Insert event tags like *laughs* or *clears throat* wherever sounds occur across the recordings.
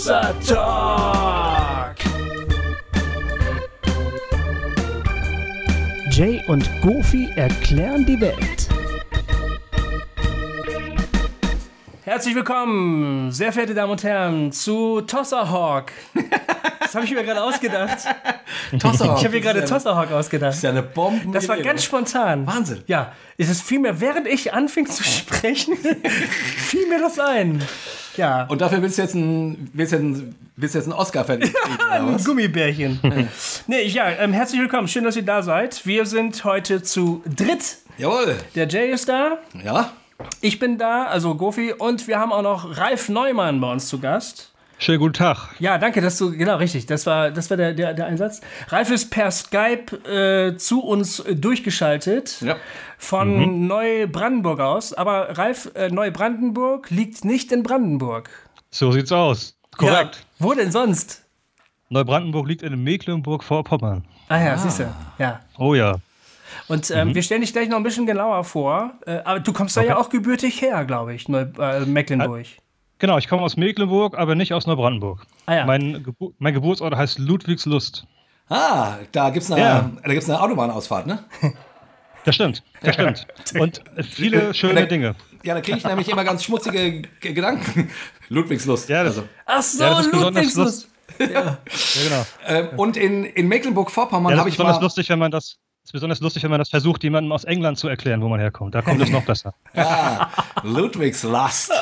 Tossa Talk. Jay und Goofy erklären die Welt. Herzlich willkommen, sehr verehrte Damen und Herren, zu Tosserhawk. *laughs* Das habe ich mir gerade ausgedacht. Tosserhawk. Ich habe mir gerade Tosserhawk ausgedacht. Das ist ja eine Bombe. Das war ganz spontan. Wahnsinn. Ja, es ist vielmehr, während ich anfing zu sprechen, *laughs* fiel mir das ein. Ja, Und dafür willst du jetzt ein, willst jetzt ein, willst jetzt einen Oscar verdienen? *laughs* oder ein? Gummibärchen. nee, ja, ähm, herzlich willkommen. Schön, dass ihr da seid. Wir sind heute zu dritt. Jawohl. Der Jay ist da, Ja? ich bin da, also Gofi, und wir haben auch noch Ralf Neumann bei uns zu Gast. Schönen guten Tag. Ja, danke, dass du, genau, richtig, das war, das war der, der, der Einsatz. Ralf ist per Skype äh, zu uns äh, durchgeschaltet Ja. von Neubrandenburg aus. Aber Ralf, äh, Neubrandenburg liegt nicht in Brandenburg. So sieht's aus. Korrekt. Ja, wo denn sonst? Neubrandenburg liegt in Mecklenburg-Vorpommern. Ah ja, siehst du. Ja. Oh ja. Und ähm, wir stellen dich gleich noch ein bisschen genauer vor. Äh, aber du kommst da ja auch gebürtig her, glaube ich, Neu äh, Mecklenburg. Genau, ich komme aus Mecklenburg, aber nicht aus Neubrandenburg. Ah ja. Mein, Gebu mein Geburtsort heißt Ludwigslust. Ah, da gibt's eine, Ja. da gibt's eine Autobahnausfahrt, ne? *laughs* Das stimmt, das stimmt. Und viele schöne Da- Dinge. Ja, da kriege ich nämlich immer ganz schmutzige G Gedanken. *laughs* Ludwigslust. Ja, das, also. Ach so, ja, das ist besonders Ludwigslust. lustig. Ja, genau. ähm, und in, in Mecklenburg-Vorpommern Ja, habe ist ich besonders mal. lustig, wenn man das. ist besonders lustig, wenn man das versucht, jemandem aus England zu erklären, wo man herkommt. Da kommt es noch besser. *laughs* Ah, Ludwigs Lust.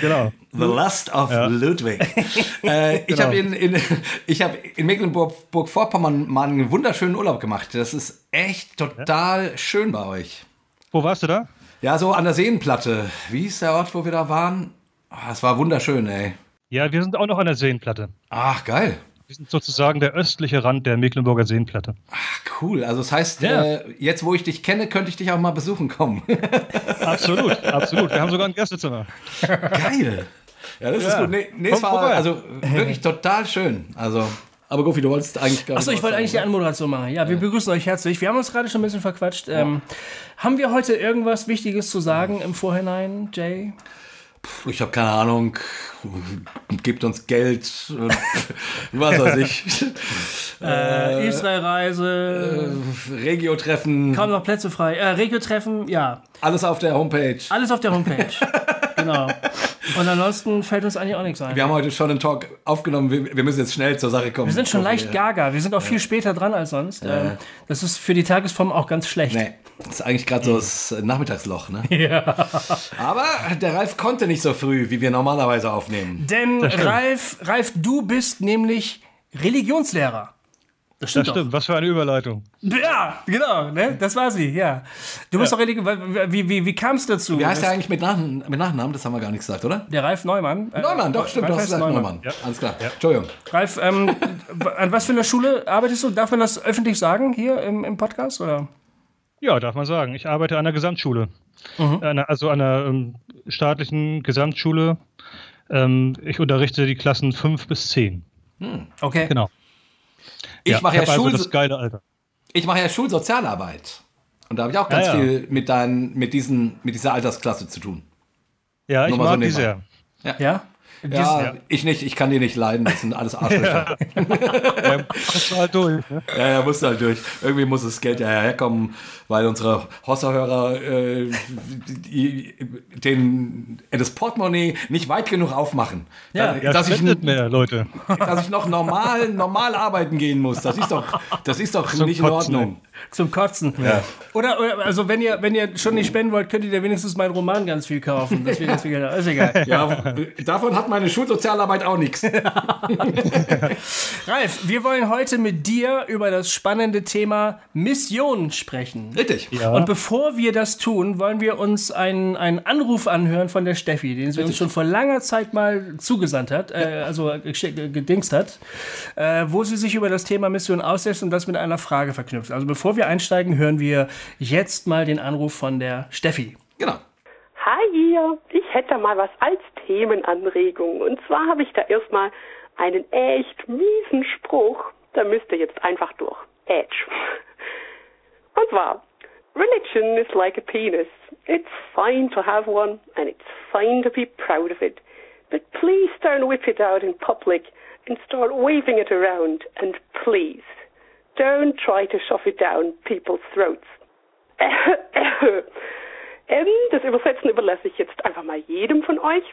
Genau. The Lust of Ludwig. *laughs* äh, ich Genau. habe in, in, ich hab in Mecklenburg-Vorpommern mal einen wunderschönen Urlaub gemacht. Das ist echt total schön bei euch. Wo warst du da? Ja, so an der Seenplatte. Wie hieß der Ort, wo wir da waren? Ah, Es war wunderschön, ey. Ja, wir sind auch noch an der Seenplatte. Ach, geil. Wir sind sozusagen der östliche Rand der Mecklenburger Seenplatte. Ach, cool. Also das heißt, Ja. äh, jetzt wo ich dich kenne, könnte ich dich auch mal besuchen kommen. *laughs* Absolut, absolut. Wir haben sogar ein Gästezimmer. geil. Ja, das ist Ja. gut. Nee, nee es war vorbei. also wirklich total schön. Also, aber Gofi, du wolltest eigentlich gar Achso, ich wollte eigentlich die Anmoderation machen. Ja, wir begrüßen euch herzlich. Wir haben uns gerade schon ein bisschen verquatscht. Ähm, haben wir heute irgendwas Wichtiges zu sagen im Vorhinein, Jay? Ich habe keine Ahnung. Gebt uns Geld. *laughs* Was weiß ich. *laughs* Äh, Israel-Reise, Regio-Treffen. kaum noch Plätze frei. Äh, Regio-Treffen, ja. Alles auf der Homepage. Alles auf der Homepage. *laughs* genau. Und ansonsten fällt uns eigentlich auch nichts ein. Wir haben heute schon einen Talk aufgenommen. Wir, wir müssen jetzt schnell zur Sache kommen. Wir sind schon Gofi, leicht ja. gaga. Wir sind auch viel später dran als sonst. Ähm, das ist für die Tagesform auch ganz schlecht. Nee, das ist eigentlich gerade so das Nachmittagsloch, ne? Ja. Aber der Ralf konnte nicht so früh, wie wir normalerweise aufnehmen. Denn. Ralf, Ralf, du bist nämlich Religionslehrer. Das Das stimmt, stimmt, was für eine Überleitung. Ja, genau, ne? Das war sie, ja. Du bist doch Religion. Wie, wie, wie kam es dazu? Wie heißt der eigentlich mit, Nach mit Nachnamen? Das haben wir gar nicht gesagt, oder? Der Ralf Neumann. Äh, Neumann, doch, stimmt, Ralf du hast heißt gesagt Neumann. Ja. Alles klar. Entschuldigung. Ralf, ähm, an was für einer Schule arbeitest du? Darf man das öffentlich sagen hier im, im Podcast? Oder? Ja, darf man sagen. Ich arbeite an der Gesamtschule. Einer, also an einer ähm, staatlichen Gesamtschule. Ähm, ich unterrichte die Klassen 5 bis 10. Okay. Genau. Ich mache ja, also Schul das geile ich mache ja Schulsozialarbeit. Und da habe ich auch ganz Ja, ja. viel mit, deinen, mit, diesen, mit dieser Altersklasse zu tun. Ja, ich Nur so mag die nebenbei. sehr. Ja? Ja, Ja. ich nicht, ich kann die nicht leiden, das sind alles Arschlöcher. Ja, *laughs* musst du halt durch. Ne? Ja, ja, muss halt durch. Irgendwie muss das Geld ja herkommen, weil unsere Hossa-Hörer äh, den, das Portemonnaie nicht weit genug aufmachen. Ja, Da- Ja, dass, ich, mehr, Leute. dass ich noch normal, normal arbeiten gehen muss. Das ist doch, das ist doch Zum nicht in Ordnung. Zum Kotzen. Oder, oder, also wenn ihr, wenn ihr schon nicht spenden wollt, könnt ihr dir wenigstens meinen Roman ganz viel kaufen. Das ganz viel. Ist egal. Ja, davon hat meine Schulsozialarbeit auch nichts. *laughs* Ralf, wir wollen heute mit dir über das spannende Thema Mission sprechen. Richtig. Ja. Und bevor wir das tun, wollen wir uns einen, einen Anruf anhören von der Steffi, den sie uns schon vor langer Zeit mal zugesandt hat, äh, also geschick- gedingst hat, äh, wo sie sich über das Thema Mission aussetzt und das mit einer Frage verknüpft. Also bevor wir einsteigen, hören wir jetzt mal den Anruf von der Steffi. Genau. Hi ihr, ich hätte mal was als Themenanregung. Und zwar habe ich da erstmal einen echt miesen Spruch. Da müsst ihr jetzt einfach durch. Edge. Und zwar, religion is like a penis. It's fine to have one and it's fine to be proud of it. But please don't whip it out in public and start waving it around. And please, don't try to shove it down people's throats. ähm, das Übersetzen überlasse ich jetzt einfach mal jedem von euch.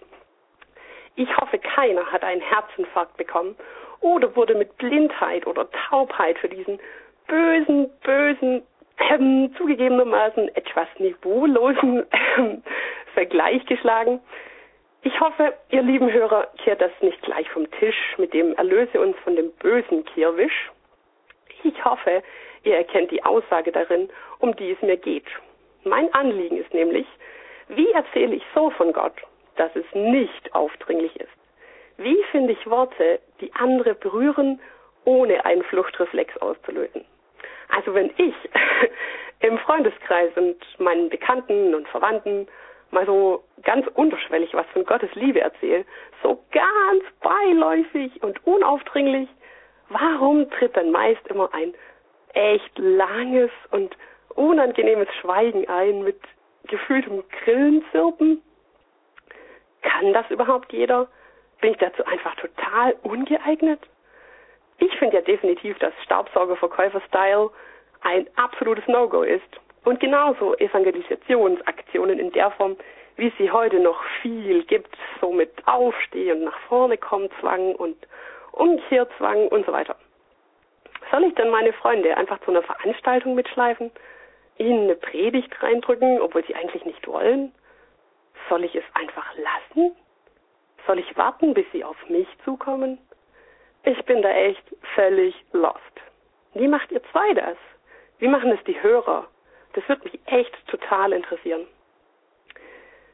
Ich hoffe, keiner hat einen Herzinfarkt bekommen oder wurde mit Blindheit oder Taubheit für diesen bösen, bösen, ähm, zugegebenermaßen etwas niveaulosen ähm, Vergleich geschlagen. Ich hoffe, ihr lieben Hörer, kehrt das nicht gleich vom Tisch mit dem Erlöse uns von dem bösen Kirwisch. Ich hoffe, ihr erkennt die Aussage darin, um die es mir geht. Mein Anliegen ist nämlich, wie erzähle ich so von Gott, dass es nicht aufdringlich ist? Wie finde ich Worte, die andere berühren, ohne einen Fluchtreflex auszulösen? Also wenn ich *laughs* im Freundeskreis und meinen Bekannten und Verwandten mal so ganz unterschwellig was von Gottes Liebe erzähle, so ganz beiläufig und unaufdringlich, warum tritt dann meist immer ein echt langes und unangenehmes Schweigen ein mit gefühltem Grillenzirpen? Kann das überhaupt jeder? Bin ich dazu einfach total ungeeignet? Ich finde ja definitiv, dass Staubsaugerverkäufer-Style ein absolutes No-Go ist. Und genauso Evangelisationsaktionen in der Form, wie es sie heute noch viel gibt, so mit Aufsteh- und nach vorne kommen Zwang und Umkehrzwang und so weiter. Soll ich denn meine Freunde einfach zu einer Veranstaltung mitschleifen, ihnen eine Predigt reindrücken, obwohl sie eigentlich nicht wollen? Soll ich es einfach lassen? Soll ich warten, bis sie auf mich zukommen? Ich bin da echt völlig lost. Wie macht ihr zwei das? Wie machen es die Hörer? Das würde mich echt total interessieren.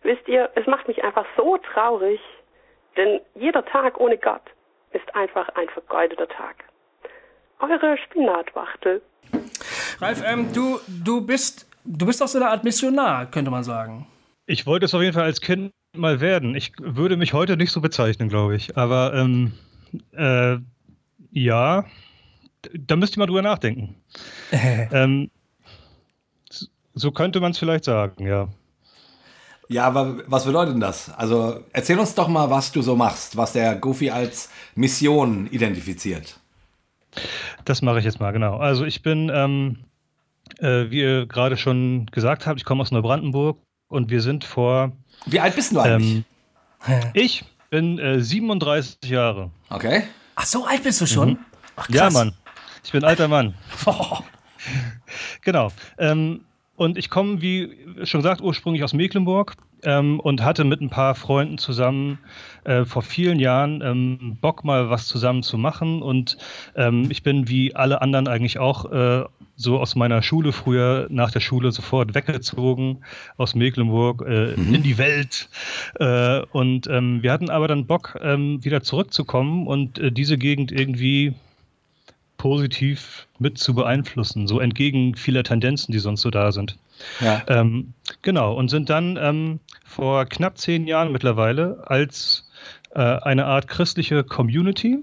Wisst ihr, es macht mich einfach so traurig, denn jeder Tag ohne Gott ist einfach ein vergeudeter Tag. Eure Spinatwachtel. Ralf, ähm, du, du bist du bist auch so eine Art Missionar, könnte man sagen. Ich wollte es auf jeden Fall als Kind mal werden. Ich würde mich heute nicht so bezeichnen, glaube ich. Aber ähm, äh, ja, da müsste ich mal drüber nachdenken. *laughs* ähm, so könnte man es vielleicht sagen, ja. Ja, aber was bedeutet denn das? Also erzähl uns doch mal, was du so machst, was der Goofy als Mission identifiziert. Das mache ich jetzt mal, genau. Also ich bin, ähm, äh, wie ihr gerade schon gesagt habt, ich komme aus Neubrandenburg und wir sind vor. Wie alt bist du eigentlich? Ähm, *laughs* ich bin äh, 37 Jahre. Okay. Ach, so alt bist du schon? Mhm. Ach, ja, Mann. Ich bin ein alter Mann. *laughs* genau. Ähm, und ich komme, wie schon gesagt, ursprünglich aus Mecklenburg ähm, und hatte mit ein paar Freunden zusammen äh, vor vielen Jahren ähm, Bock, mal was zusammen zu machen. Und ähm, ich bin wie alle anderen eigentlich auch äh, so aus meiner Schule früher nach der Schule sofort weggezogen aus Mecklenburg äh, mhm. in die Welt. Äh, und ähm, wir hatten aber dann Bock, ähm, wieder zurückzukommen und äh, diese Gegend irgendwie positiv mit zu beeinflussen, so entgegen vieler Tendenzen, die sonst so da sind. Ja. Ähm, genau, und sind dann ähm, vor knapp zehn Jahren mittlerweile als äh, eine Art christliche Community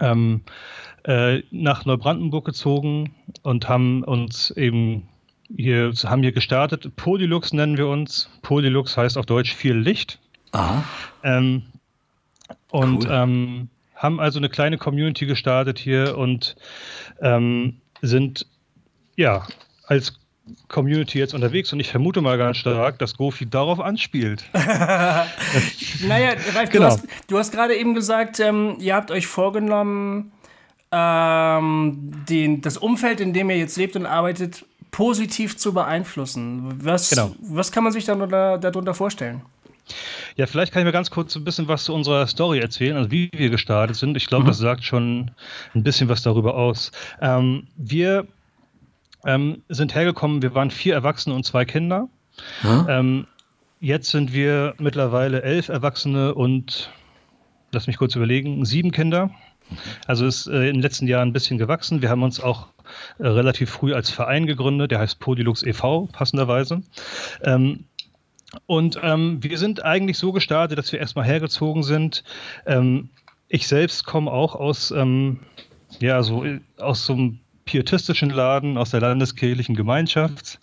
ähm, äh, nach Neubrandenburg gezogen und haben uns eben hier, haben hier gestartet. Polylux nennen wir uns. Polylux heißt auf Deutsch viel Licht. Aha. Ähm, und cool. Haben also eine kleine Community gestartet hier und ähm, sind ja als Community jetzt unterwegs und ich vermute mal ganz stark, dass Gofi darauf anspielt. *laughs* naja, Ralf, genau. du hast, du hast gerade eben gesagt, ähm, ihr habt euch vorgenommen, ähm, den, das Umfeld, in dem ihr jetzt lebt und arbeitet, positiv zu beeinflussen. Was, genau. was kann man sich darunter, darunter vorstellen? Ja, vielleicht kann ich mir ganz kurz ein bisschen was zu unserer Story erzählen, also wie wir gestartet sind. Ich glaube, mhm. das sagt schon ein bisschen was darüber aus. Ähm, wir ähm, sind hergekommen, wir waren vier Erwachsene und zwei Kinder. Mhm. Ähm, jetzt sind wir mittlerweile elf Erwachsene und, lass mich kurz überlegen, sieben Kinder. Also ist äh, in den letzten Jahren ein bisschen gewachsen. Wir haben uns auch äh, relativ früh als Verein gegründet, der heißt Podilux e.V., passenderweise. Ähm, und ähm, wir sind eigentlich so gestartet, dass wir erstmal hergezogen sind. Ähm, ich selbst komme auch aus, ähm, ja, so aus so einem pietistischen Laden, aus der landeskirchlichen Gemeinschaft.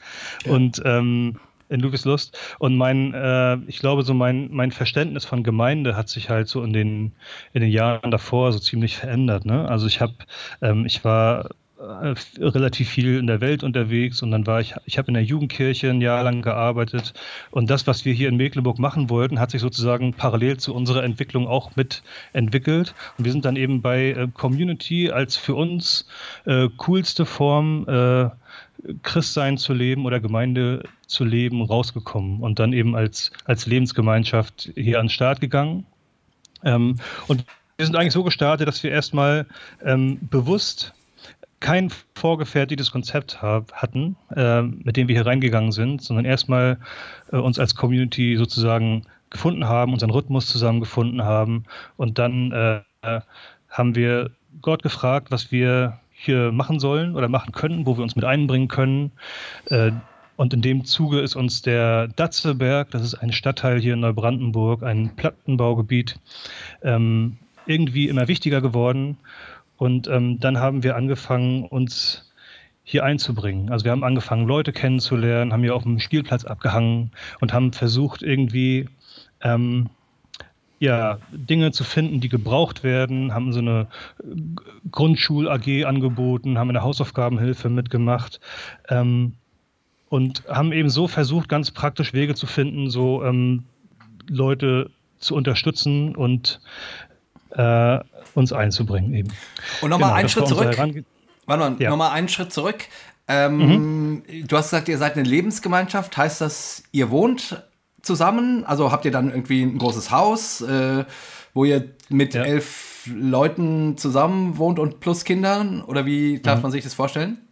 Ja. Und ähm, in Ludwigslust. Und mein, äh, ich glaube, so mein, mein Verständnis von Gemeinde hat sich halt so in den, in den Jahren davor so ziemlich verändert. Ne? Also ich habe, ähm, ich war relativ viel in der Welt unterwegs und dann war ich, ich habe in der Jugendkirche ein Jahr lang gearbeitet und das, was wir hier in Mecklenburg machen wollten, hat sich sozusagen parallel zu unserer Entwicklung auch mitentwickelt und wir sind dann eben bei äh, Community als für uns äh, coolste Form äh, Christsein zu leben oder Gemeinde zu leben rausgekommen und dann eben als, als Lebensgemeinschaft hier an den Start gegangen. Ähm, und wir sind eigentlich so gestartet, dass wir erstmal ähm, bewusst kein vorgefertigtes Konzept hab, hatten, äh, mit dem wir hier reingegangen sind, sondern erstmal äh, uns als Community sozusagen gefunden haben, unseren Rhythmus zusammengefunden haben und dann äh, haben wir Gott gefragt, was wir hier machen sollen oder machen können, wo wir uns mit einbringen können. Äh, und in dem Zuge ist uns der Datzeberg, das ist ein Stadtteil hier in Neubrandenburg, ein Plattenbaugebiet, ähm, irgendwie immer wichtiger geworden. Und ähm, dann haben wir angefangen, uns hier einzubringen. Also wir haben angefangen, Leute kennenzulernen, haben hier auf dem Spielplatz abgehangen und haben versucht, irgendwie ähm, ja, Dinge zu finden, die gebraucht werden, haben so eine Grundschul-AG angeboten, haben eine Hausaufgabenhilfe mitgemacht ähm, und haben eben so versucht, ganz praktisch Wege zu finden, so ähm, Leute zu unterstützen und äh, uns einzubringen eben. Und nochmal genau, einen Schritt zurück. Warte mal, ja. nochmal einen Schritt zurück. Ähm, mhm. Du hast gesagt, ihr seid eine Lebensgemeinschaft. Heißt das, ihr wohnt zusammen? Also habt ihr dann irgendwie ein großes Haus, äh, wo ihr mit ja. elf Leuten zusammen wohnt und plus Kindern? Oder wie darf mhm. man sich das vorstellen?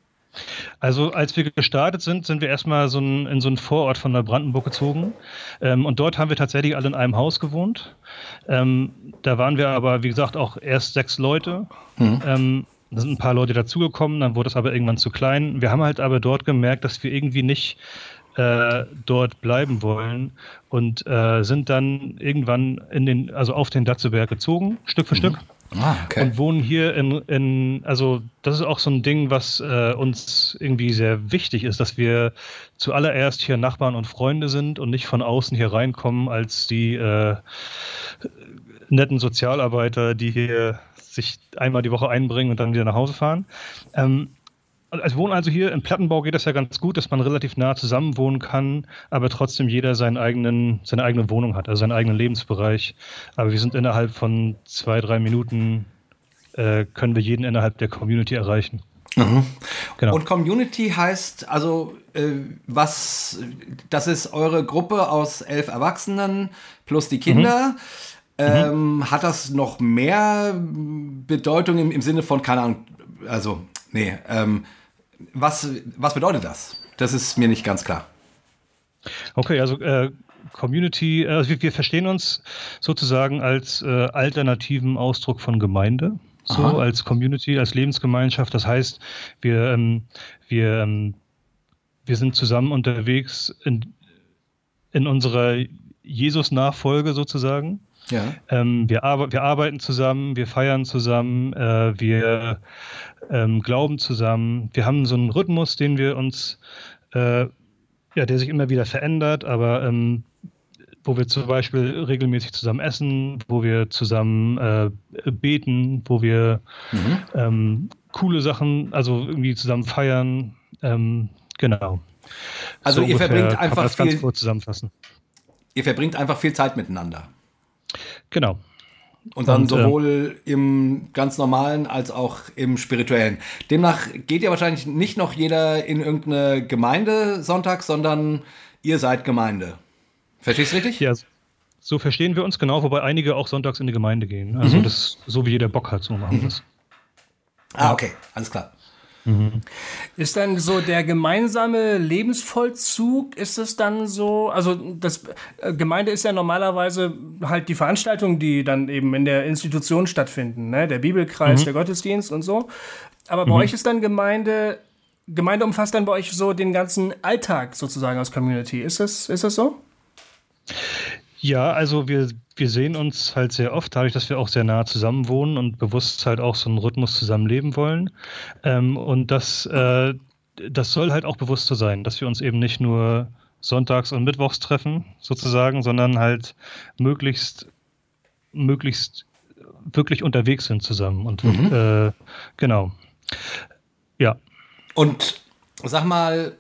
Also als wir gestartet sind, sind wir erstmal so ein, in so einen Vorort von Neubrandenburg gezogen. Ähm, und dort haben wir tatsächlich alle in einem Haus gewohnt. Ähm, da waren wir aber, wie gesagt, auch erst sechs Leute. Mhm. Ähm, da sind ein paar Leute dazugekommen, dann wurde es aber irgendwann zu klein. Wir haben halt aber dort gemerkt, dass wir irgendwie nicht äh, dort bleiben wollen und äh, sind dann irgendwann in den, also auf den Datzeberg gezogen, Stück für mhm. Stück. Ah, okay. Und wohnen hier in, in, also das ist auch so ein Ding, was äh, uns irgendwie sehr wichtig ist, dass wir zuallererst hier Nachbarn und Freunde sind und nicht von außen hier reinkommen als die äh, netten Sozialarbeiter, die hier sich einmal die Woche einbringen und dann wieder nach Hause fahren. Ähm, als Wohnen also hier im Plattenbau geht das ja ganz gut, dass man relativ nah zusammen wohnen kann, aber trotzdem jeder seinen eigenen, seine eigene Wohnung hat, also seinen eigenen Lebensbereich. Aber wir sind innerhalb von zwei, drei Minuten, äh, können wir jeden innerhalb der Community erreichen. Mhm. Genau. Und Community heißt also, äh, was, das ist eure Gruppe aus elf Erwachsenen plus die Kinder. Mhm. Ähm, mhm. Hat das noch mehr Bedeutung im, im Sinne von, keine Ahnung, also, nee, ähm, was, was bedeutet das? Das ist mir nicht ganz klar. Okay, also äh, Community, also wir, wir, verstehen uns sozusagen als äh, alternativen Ausdruck von Gemeinde, so Aha. als Community, als Lebensgemeinschaft. Das heißt, wir, ähm, wir, ähm, wir sind zusammen unterwegs in, in unserer Jesus-Nachfolge sozusagen. Ja. Ähm, wir, ar wir arbeiten zusammen, wir feiern zusammen, äh, wir ähm, glauben zusammen. Wir haben so einen Rhythmus, den wir uns, äh, ja, der sich immer wieder verändert, aber ähm, wo wir zum Beispiel regelmäßig zusammen essen, wo wir zusammen äh, beten, wo wir mhm. ähm, coole Sachen, also irgendwie zusammen feiern. Ähm, genau. Also so ihr verbringt einfach viel. zusammenfassen. Ihr verbringt einfach viel Zeit miteinander. Genau. Und dann und, äh, sowohl äh, im ganz normalen als auch im spirituellen. Demnach geht ja wahrscheinlich nicht noch jeder in irgendeine Gemeinde sonntags, sondern ihr seid Gemeinde. Verstehst du richtig? Ja, so verstehen wir uns genau, wobei einige auch sonntags in die Gemeinde gehen. Also mhm. das so wie jeder Bock hat, so machen wir das. Ah, okay, alles klar. Mhm. Ist dann so der gemeinsame Lebensvollzug, ist es dann so, also das äh, Gemeinde ist ja normalerweise halt die Veranstaltungen, die dann eben in der Institution stattfinden, ne? der Bibelkreis, mhm. der Gottesdienst und so. Aber bei mhm. euch ist dann Gemeinde, Gemeinde umfasst dann bei euch so den ganzen Alltag sozusagen als Community. Ist das, ist das so? Ja, also wir, wir sehen uns halt sehr oft, dadurch, dass wir auch sehr nah zusammen wohnen und bewusst halt auch so einen Rhythmus zusammenleben wollen. Ähm, und das, äh, das soll halt auch bewusst so sein, dass wir uns eben nicht nur Sonntags- und Mittwochstreffen sozusagen, sondern halt möglichst, möglichst wirklich unterwegs sind zusammen. Und mhm. äh, genau. Ja. Und sag mal,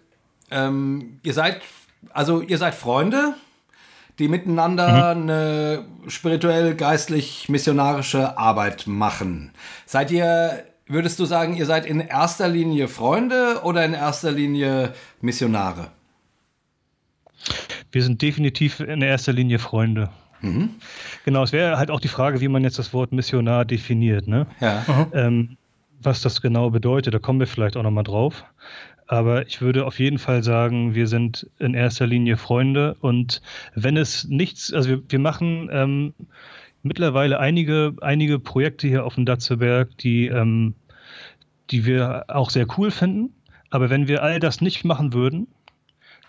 ähm, ihr seid, also ihr seid Freunde, die miteinander mhm. eine spirituell, geistlich, missionarische Arbeit machen. Seid ihr, würdest du sagen, ihr seid in erster Linie Freunde oder in erster Linie Missionare? Wir sind definitiv in erster Linie Freunde. Mhm. Genau, es wäre halt auch die Frage, wie man jetzt das Wort Missionar definiert. Ne? Ja. Ähm, was das genau bedeutet, da kommen wir vielleicht auch nochmal drauf. Aber ich würde auf jeden Fall sagen, wir sind in erster Linie Freunde. Und wenn es nichts, also wir, wir machen ähm, mittlerweile einige, einige Projekte hier auf dem Datzeberg, die, ähm, die wir auch sehr cool finden. Aber wenn wir all das nicht machen würden,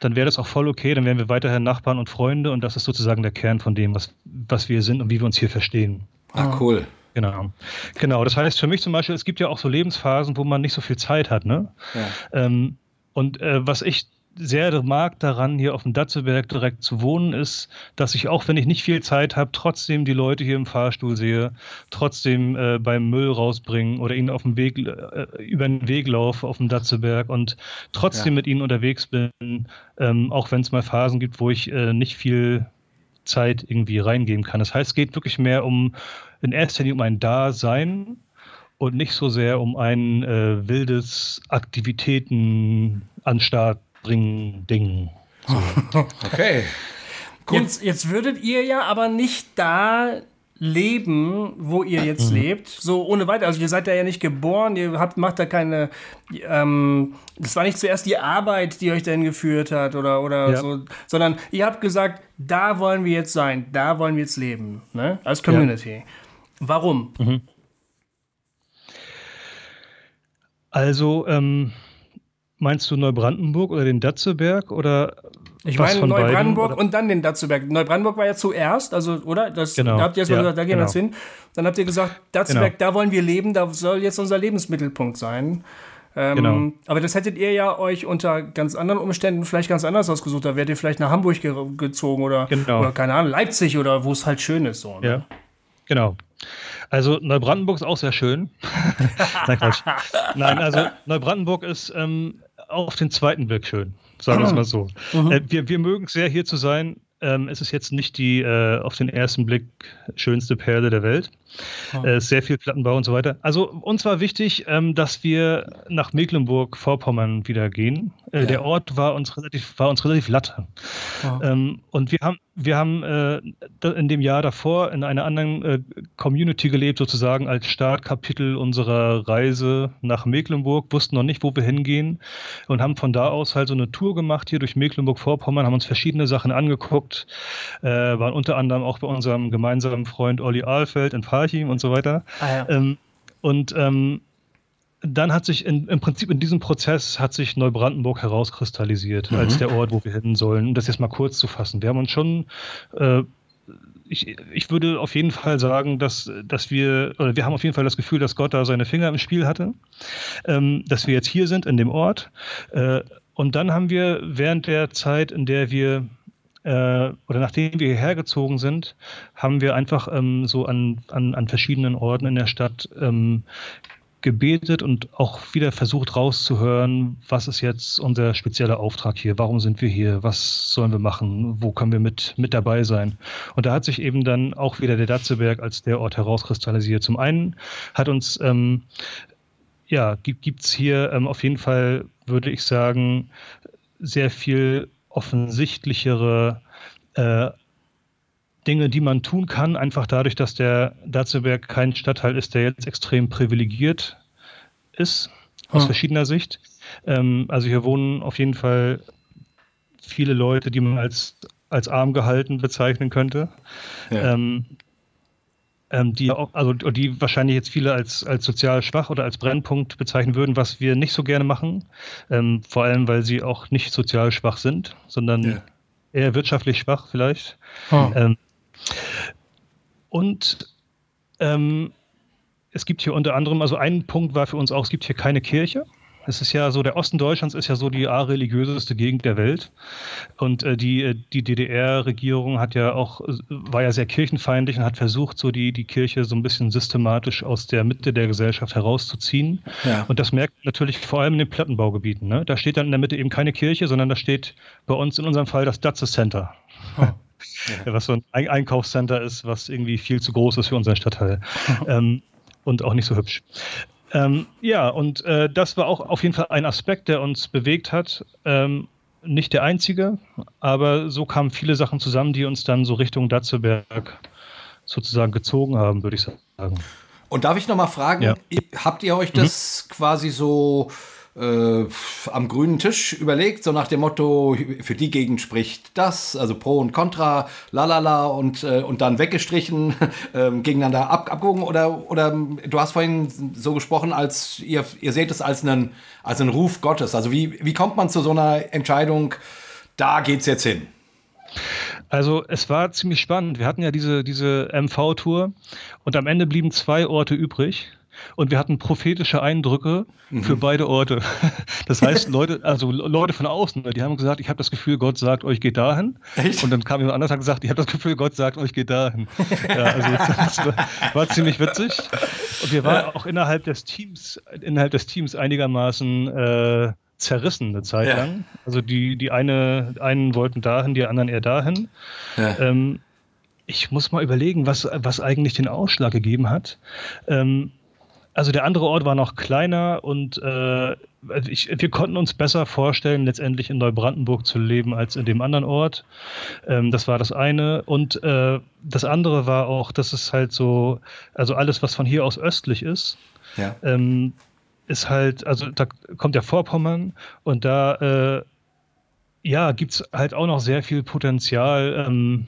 dann wäre das auch voll okay, dann wären wir weiterhin Nachbarn und Freunde und das ist sozusagen der Kern von dem, was, was wir sind und wie wir uns hier verstehen. Ah, cool. Genau. Genau. Das heißt für mich zum Beispiel, es gibt ja auch so Lebensphasen, wo man nicht so viel Zeit hat, ne? Ja. Ähm, und äh, was ich sehr mag daran, hier auf dem Datzeberg direkt zu wohnen, ist, dass ich auch, wenn ich nicht viel Zeit habe, trotzdem die Leute hier im Fahrstuhl sehe, trotzdem äh, beim Müll rausbringen oder ihnen auf dem Weg, äh, über den Weg laufe auf dem Datzeberg und trotzdem ja. mit ihnen unterwegs bin, ähm, auch wenn es mal Phasen gibt, wo ich äh, nicht viel Zeit irgendwie reingeben kann. Das heißt, es geht wirklich mehr um, in erster Linie um ein Dasein und nicht so sehr um ein äh, wildes Aktivitäten an Start bringen Ding. So. *laughs* okay. Cool. Jetzt, jetzt würdet ihr ja aber nicht da leben, wo ihr jetzt mhm. lebt, so ohne weiter. Also ihr seid da ja nicht geboren, ihr habt, macht da keine, ähm, das war nicht zuerst die Arbeit, die euch dahin geführt hat oder, oder ja. so, sondern ihr habt gesagt, da wollen wir jetzt sein, da wollen wir jetzt leben, ne? als Community. Ja. Warum? Mhm. Also, ähm, Meinst du Neubrandenburg oder den Datzeberg oder ich meine Neubrandenburg beiden, und dann den Datzeberg. Neubrandenburg war ja zuerst, also oder? Das, genau. Da habt ihr erst ja, gesagt, da gehen wir genau. jetzt hin. Dann habt ihr gesagt, Datzeberg, genau. da wollen wir leben, da soll jetzt unser Lebensmittelpunkt sein. Ähm, genau. Aber das hättet ihr ja euch unter ganz anderen Umständen vielleicht ganz anders ausgesucht. Da wärt ihr vielleicht nach Hamburg ge gezogen oder, genau. oder keine Ahnung, Leipzig oder wo es halt schön ist. So, ne? Ja, genau. Also Neubrandenburg ist auch sehr schön. *laughs* Nein, Quatsch. Nein, also Neubrandenburg ist ähm, auf den zweiten Blick schön. Sagen wir es mal so. Mhm. Äh, wir wir mögen es sehr, hier zu sein. Ähm, es ist jetzt nicht die äh, auf den ersten Blick schönste Perle der Welt. Oh. Äh, sehr viel Plattenbau und so weiter. Also uns war wichtig, ähm, dass wir nach Mecklenburg-Vorpommern wieder gehen. Äh, ja. Der Ort war uns relativ, war uns relativ latte. Oh. Ähm, und wir haben, wir haben äh, in dem Jahr davor in einer anderen äh, Community gelebt, sozusagen als Startkapitel unserer Reise nach Mecklenburg, wussten noch nicht, wo wir hingehen und haben von da aus halt so eine Tour gemacht hier durch Mecklenburg-Vorpommern, haben uns verschiedene Sachen angeguckt, äh, waren unter anderem auch bei unserem gemeinsamen Freund Olli Ahlfeld in Park Parchim und so weiter. Ah, ja. ähm, und ähm, dann hat sich in, im Prinzip in diesem Prozess hat sich Neubrandenburg herauskristallisiert mhm. als der Ort, wo wir hin sollen. Um das jetzt mal kurz zu fassen. Wir haben uns schon äh, ich, ich würde auf jeden Fall sagen, dass, dass wir, oder wir haben auf jeden Fall das Gefühl, dass Gott da seine Finger im Spiel hatte, ähm, dass wir jetzt hier sind in dem Ort. Äh, und dann haben wir während der Zeit, in der wir äh, oder nachdem wir hierher gezogen sind, haben wir einfach ähm, so an, an, an verschiedenen Orten in der Stadt ähm, gebetet und auch wieder versucht rauszuhören, was ist jetzt unser spezieller Auftrag hier, warum sind wir hier, was sollen wir machen, wo können wir mit, mit dabei sein. Und da hat sich eben dann auch wieder der Datzeberg als der Ort herauskristallisiert. Zum einen hat uns, ähm, ja, gibt es hier ähm, auf jeden Fall, würde ich sagen, sehr viel offensichtlichere äh, Dinge, die man tun kann, einfach dadurch, dass der Datzelberg kein Stadtteil ist, der jetzt extrem privilegiert ist, aus hm. verschiedener Sicht. Ähm, also hier wohnen auf jeden Fall viele Leute, die man als, als arm gehalten bezeichnen könnte. Ja. Ähm, die auch, also die wahrscheinlich jetzt viele als, als sozial schwach oder als Brennpunkt bezeichnen würden, was wir nicht so gerne machen. Ähm, vor allem, weil sie auch nicht sozial schwach sind, sondern ja. eher wirtschaftlich schwach vielleicht. Hm. Ähm, und ähm, es gibt hier unter anderem, also ein Punkt war für uns auch, es gibt hier keine Kirche. Es ist ja so, der Osten Deutschlands ist ja so die religiöseste Gegend der Welt. Und äh, die, äh, die DDR-Regierung hat ja auch, war ja sehr kirchenfeindlich und hat versucht, so die, die Kirche so ein bisschen systematisch aus der Mitte der Gesellschaft herauszuziehen. Ja. Und das merkt natürlich vor allem in den Plattenbaugebieten. Ne? Da steht dann in der Mitte eben keine Kirche, sondern da steht bei uns in unserem Fall das Datze Center. Oh. Ja. *laughs* Was so ein Einkaufscenter ist, was irgendwie viel zu groß ist für unseren Stadtteil. *laughs* ähm, und auch nicht so hübsch. Ähm, ja, und äh, das war auch auf jeden Fall ein Aspekt, der uns bewegt hat. Ähm, nicht der einzige, aber so kamen viele Sachen zusammen, die uns dann so Richtung Datzeberg sozusagen gezogen haben, würde ich sagen. Und darf ich noch mal fragen, ja. habt ihr euch das mhm. quasi so äh, am grünen Tisch überlegt, so nach dem Motto, für die Gegend spricht das, also Pro und Contra, lalala und, äh, und dann weggestrichen, *laughs* äh, gegeneinander ab, abgewogen oder, oder du hast vorhin so gesprochen, als ihr, ihr seht es als einen, als einen Ruf Gottes. Also wie, wie kommt man zu so einer Entscheidung, da geht's jetzt hin? Also es war ziemlich spannend. Wir hatten ja diese, diese MV-Tour und am Ende blieben zwei Orte übrig und wir hatten prophetische Eindrücke mhm. für beide Orte. *laughs* Das heißt, Leute, also Leute von außen, die haben gesagt, ich habe das Gefühl, Gott sagt, euch geht dahin. Echt? Und dann kam jemand anders und hat gesagt, ich habe das Gefühl, Gott sagt, euch geht dahin. *laughs* Ja, also das war, war ziemlich witzig. Und wir waren ja. auch innerhalb des Teams, innerhalb des Teams einigermaßen äh, zerrissen eine Zeit ja. lang. Also die, die eine, einen wollten dahin, die anderen eher dahin. Ja. Ähm, ich muss mal überlegen, was, was eigentlich den Ausschlag gegeben hat. Ähm, also der andere Ort war noch kleiner und äh, ich, wir konnten uns besser vorstellen, letztendlich in Neubrandenburg zu leben als in dem anderen Ort. Ähm, das war das eine. Und äh, das andere war auch, dass es halt so, also alles, was von hier aus östlich ist, ja. ähm, ist halt, also da kommt ja Vorpommern und da äh, ja, gibt es halt auch noch sehr viel Potenzial. Ähm,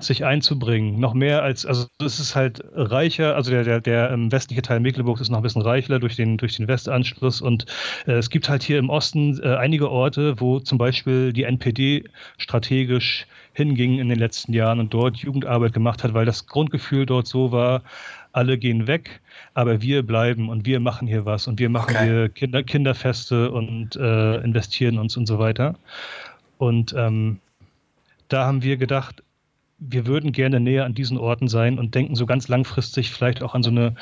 sich einzubringen. Noch mehr als, also es ist halt reicher, also der, der, der ähm, westliche Teil Mecklenburgs ist noch ein bisschen reicher durch den, durch den Westanschluss und äh, es gibt halt hier im Osten äh, einige Orte, wo zum Beispiel die NPD strategisch hinging in den letzten Jahren und dort Jugendarbeit gemacht hat, weil das Grundgefühl dort so war, alle gehen weg, aber wir bleiben und wir machen hier was und wir machen okay. hier Kinder, Kinderfeste und äh, investieren uns und so weiter. Und ähm, da haben wir gedacht, wir würden gerne näher an diesen Orten sein und denken so ganz langfristig vielleicht auch an so eine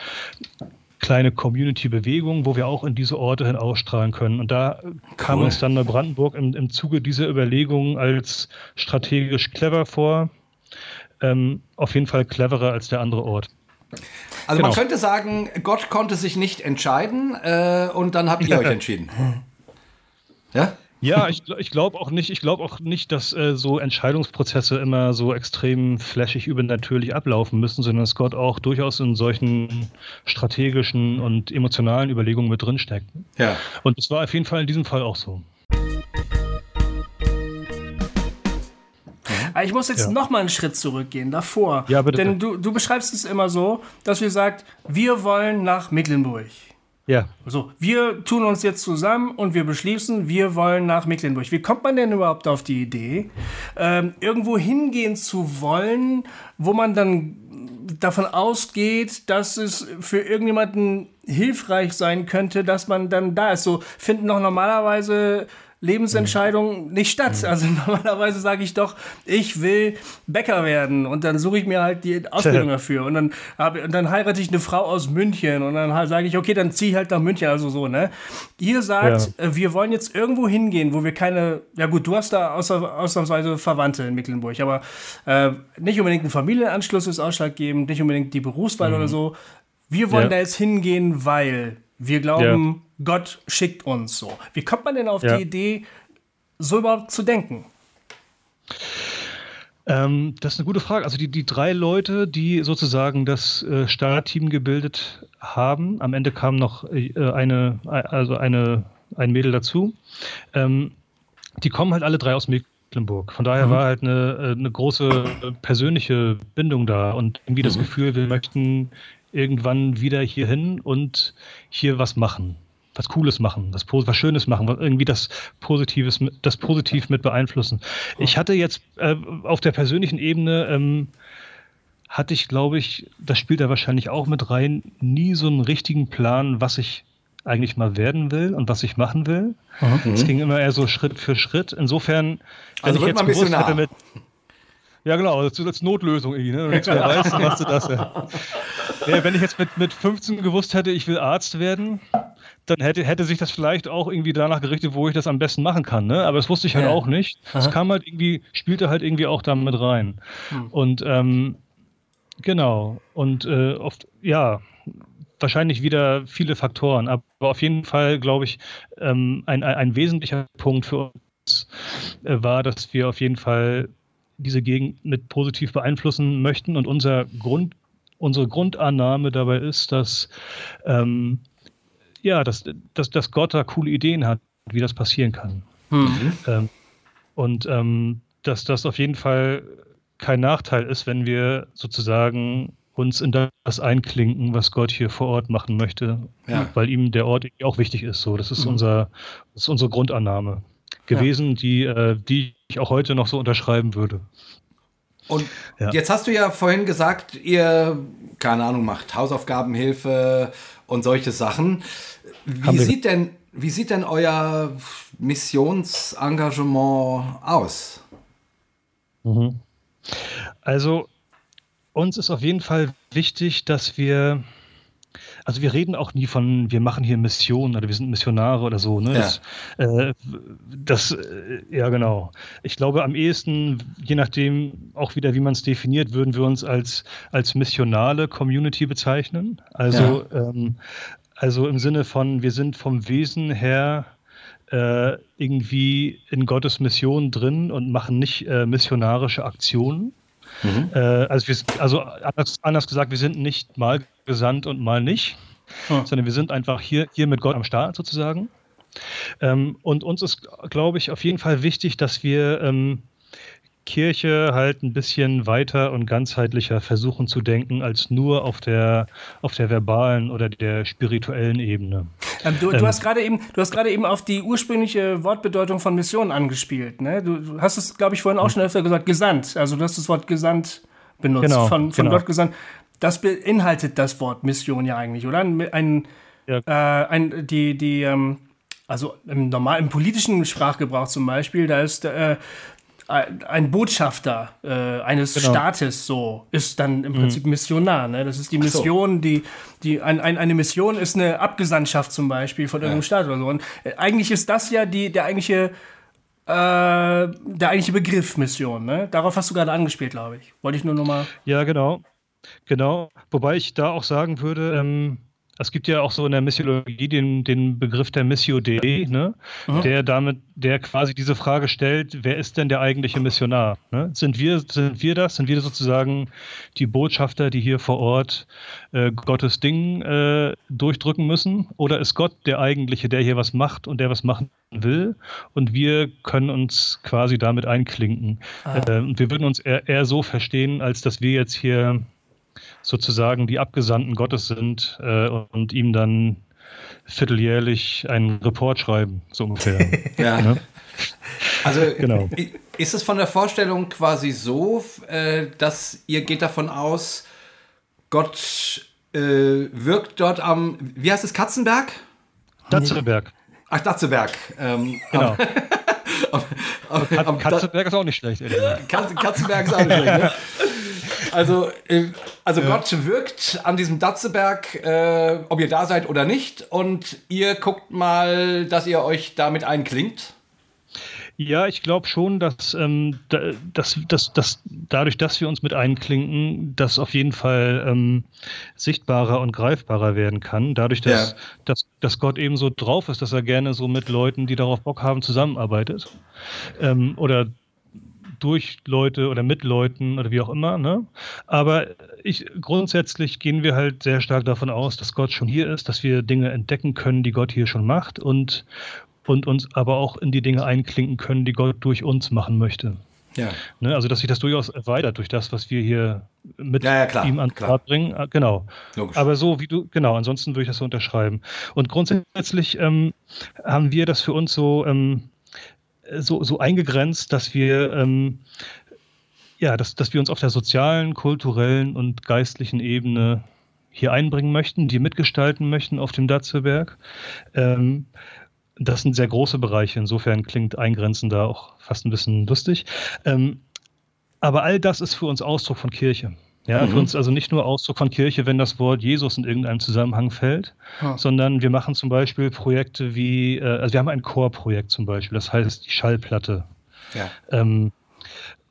kleine Community-Bewegung, wo wir auch in diese Orte hin ausstrahlen können. Und da cool. kam uns dann Neubrandenburg im, im Zuge dieser Überlegungen als strategisch clever vor. Ähm, auf jeden Fall cleverer als der andere Ort. Also genau. man könnte sagen, Gott konnte sich nicht entscheiden äh, und dann habt ihr euch *laughs* entschieden. Ja? Ja, ich, ich glaube auch nicht, ich glaube auch nicht, dass äh, so Entscheidungsprozesse immer so extrem flashig übernatürlich ablaufen müssen, sondern dass Gott auch durchaus in solchen strategischen und emotionalen Überlegungen mit drinsteckt. Ja. Und es war auf jeden Fall in diesem Fall auch so. Ich muss jetzt ja. noch mal einen Schritt zurückgehen, davor. Ja, bitte. Denn du, du beschreibst es immer so, dass wir sagt, wir wollen nach Mecklenburg. Ja. So, wir tun uns jetzt zusammen und wir beschließen, wir wollen nach Mecklenburg. Wie kommt man denn überhaupt auf die Idee, ähm, irgendwo hingehen zu wollen, wo man dann davon ausgeht, dass es für irgendjemanden hilfreich sein könnte, dass man dann da ist. So finden doch normalerweise Lebensentscheidung mhm. nicht statt. Mhm. Also *laughs* normalerweise sage ich doch, ich will Bäcker werden und dann suche ich mir halt die Ausbildung *laughs* dafür und dann habe und dann heirate ich eine Frau aus München und dann halt sage ich, okay, dann ziehe ich halt nach München, also so, ne? Ihr sagt, ja. Äh, wir wollen jetzt irgendwo hingehen, wo wir keine, ja gut, du hast da außer, ausnahmsweise Verwandte in Mecklenburg, aber äh, nicht unbedingt ein Familienanschluss ist ausschlaggebend, nicht unbedingt die Berufswahl mhm. oder so. Wir wollen ja. da jetzt hingehen, weil wir glauben, ja. Gott schickt uns so. Wie kommt man denn auf ja. die Idee, so überhaupt zu denken? Ähm, das ist eine gute Frage. Also die, die drei Leute, die sozusagen das äh, Startteam gebildet haben, am Ende kam noch äh, eine, also eine, ein Mädel dazu. Ähm, die kommen halt alle drei aus Mecklenburg. Von daher mhm. war halt eine, äh, eine große persönliche Bindung da und irgendwie das mhm. Gefühl, wir möchten irgendwann wieder hier hin und hier was machen. Was Cooles machen, was, was Schönes machen, irgendwie das Positives, das positiv mit beeinflussen. Ich hatte jetzt äh, auf der persönlichen Ebene ähm, hatte ich, glaube ich, das spielt da wahrscheinlich auch mit rein, nie so einen richtigen Plan, was ich eigentlich mal werden will und was ich machen will. Mhm. Es ging immer eher so Schritt für Schritt. Insofern, wenn also ich jetzt gewusst hätte mit, ja, genau, als, als Notlösung irgendwie, ne? Wenn du nichts mehr *laughs* weißt, machst du das ja. ja. Wenn ich jetzt mit, mit 15 gewusst hätte, ich will Arzt werden, dann hätte, hätte sich das vielleicht auch irgendwie danach gerichtet, wo ich das am besten machen kann. Ne? Aber das wusste ich halt ja. auch nicht. Es kam halt irgendwie, spielte halt irgendwie auch damit rein. Hm. Und ähm, genau. Und äh, oft, ja, wahrscheinlich wieder viele Faktoren. Aber auf jeden Fall, glaube ich, ähm, ein, ein, ein, wesentlicher Punkt für uns äh, war, dass wir auf jeden Fall diese Gegend mit positiv beeinflussen möchten. Und unser Grund, unsere Grundannahme dabei ist, dass, ähm, ja, dass, dass, dass Gott da coole Ideen hat, wie das passieren kann. Mhm. Ähm, und ähm, dass das auf jeden Fall kein Nachteil ist, wenn wir sozusagen uns in das einklinken, was Gott hier vor Ort machen möchte, ja. weil ihm der Ort auch wichtig ist. So, das ist mhm. unser, das ist unsere Grundannahme gewesen, ja. die, äh, die ich auch heute noch so unterschreiben würde. Und ja. jetzt hast du ja vorhin gesagt, ihr, keine Ahnung, macht Hausaufgabenhilfe und solche Sachen. Wie sieht denn, wie sieht denn euer Missionsengagement aus? Mhm. Also uns ist auf jeden Fall wichtig, dass wir also wir reden auch nie von, wir machen hier Missionen oder wir sind Missionare oder so. Ne? Ja. Das, äh, das äh, ja genau. Ich glaube am ehesten, je nachdem auch wieder, wie man es definiert, würden wir uns als, als missionale Community bezeichnen. Also, ja. ähm, also im Sinne von, wir sind vom Wesen her äh, irgendwie in Gottes Mission drin und machen nicht äh, missionarische Aktionen. Mhm. Äh, also, wir, also anders, anders, gesagt, wir sind nicht mal gesandt und mal nicht, mhm. sondern wir sind einfach hier, hier mit Gott am Start sozusagen. Ähm, und uns ist, glaube ich, auf jeden Fall wichtig, dass wir ähm, Kirche halt ein bisschen weiter und ganzheitlicher versuchen zu denken, als nur auf der, auf der verbalen oder der spirituellen Ebene. Ähm, du, du ähm, hast gerade eben, du hast gerade eben auf die ursprüngliche Wortbedeutung von Mission angespielt. Ne? Du, du hast es, glaube ich, vorhin auch schon öfter gesagt, gesandt. Also du hast das Wort gesandt benutzt, genau, von, von genau. Gott gesandt. Das beinhaltet das Wort Mission ja eigentlich, oder? Ein, ja. äh, ein die, die, ähm, also im normalen politischen Sprachgebrauch zum Beispiel, da ist äh, ein Botschafter äh, eines genau. Staates so ist dann im mhm. Prinzip Missionar. Ne? Das ist die Mission, so. die, die ein, ein, eine Mission ist eine Abgesandtschaft zum Beispiel von irgendeinem ja. Staat oder so. Und äh, eigentlich ist das ja die, der eigentliche äh, der eigentliche Begriff Mission. Ne? Darauf hast du gerade angespielt, glaube ich. Wollte ich nur noch mal. Ja, genau. Genau. Wobei ich da auch sagen würde, ähm, es gibt ja auch so in der Missiologie den, den Begriff der Missio Dei, ne? Mhm. der damit, der quasi diese Frage stellt, wer ist denn der eigentliche Missionar? Ne? Sind, wir, sind wir das? Sind wir sozusagen die Botschafter, die hier vor Ort äh, Gottes Ding äh, durchdrücken müssen? Oder ist Gott der eigentliche, der hier was macht und der was machen will? Und wir können uns quasi damit einklinken. Ah. Äh, wir würden uns eher, eher so verstehen, als dass wir jetzt hier sozusagen die Abgesandten Gottes sind äh, und ihm dann vierteljährlich einen Report schreiben, so ungefähr. *laughs* ja. Ne? Also genau. ist es von der Vorstellung quasi so, äh, dass ihr geht davon aus, Gott äh, wirkt dort am, wie heißt es, Katzenberg? Datzeberg. Ach, Datzeberg. Ähm, genau. Am, *laughs* am, am, Katzenberg ist auch nicht schlecht. Katzenberg ist auch nicht schlecht. Ne? *laughs* Also, äh, also ja. Gott wirkt an diesem Datzeberg, äh, ob ihr da seid oder nicht. Und ihr guckt mal, dass ihr euch damit einklingt. Ja, ich glaube schon, dass, ähm, dass, dass, dass dadurch, dass wir uns mit einklinken, das auf jeden Fall ähm, sichtbarer und greifbarer werden kann. Dadurch, dass, ja. dass, dass Gott eben so drauf ist, dass er gerne so mit Leuten, die darauf Bock haben, zusammenarbeitet. Ähm, oder durch Leute oder mit Leuten oder wie auch immer. Ne? Aber ich, grundsätzlich gehen wir halt sehr stark davon aus, dass Gott schon hier ist, dass wir Dinge entdecken können, die Gott hier schon macht und, und uns aber auch in die Dinge einklinken können, die Gott durch uns machen möchte. Ja. Ne, also, dass sich das durchaus erweitert durch das, was wir hier mit ja, ja, klar, ihm an Start bringen. Ah, genau. Logisch. Aber so wie du, genau, ansonsten würde ich das so unterschreiben. Und grundsätzlich ähm, haben wir das für uns so ähm, so, so eingegrenzt, dass wir ähm, ja, dass, dass wir uns auf der sozialen, kulturellen und geistlichen Ebene hier einbringen möchten, die mitgestalten möchten auf dem Datzelberg. Ähm, das sind sehr große Bereiche, insofern klingt Eingrenzen da auch fast ein bisschen lustig. Ähm, aber all das ist für uns Ausdruck von Kirche. Ja, mhm. für uns also nicht nur Ausdruck von Kirche, wenn das Wort Jesus in irgendeinem Zusammenhang fällt, ja. sondern wir machen zum Beispiel Projekte wie, äh, also wir haben ein Chorprojekt zum Beispiel, das heißt die Schallplatte. Ja. Ähm,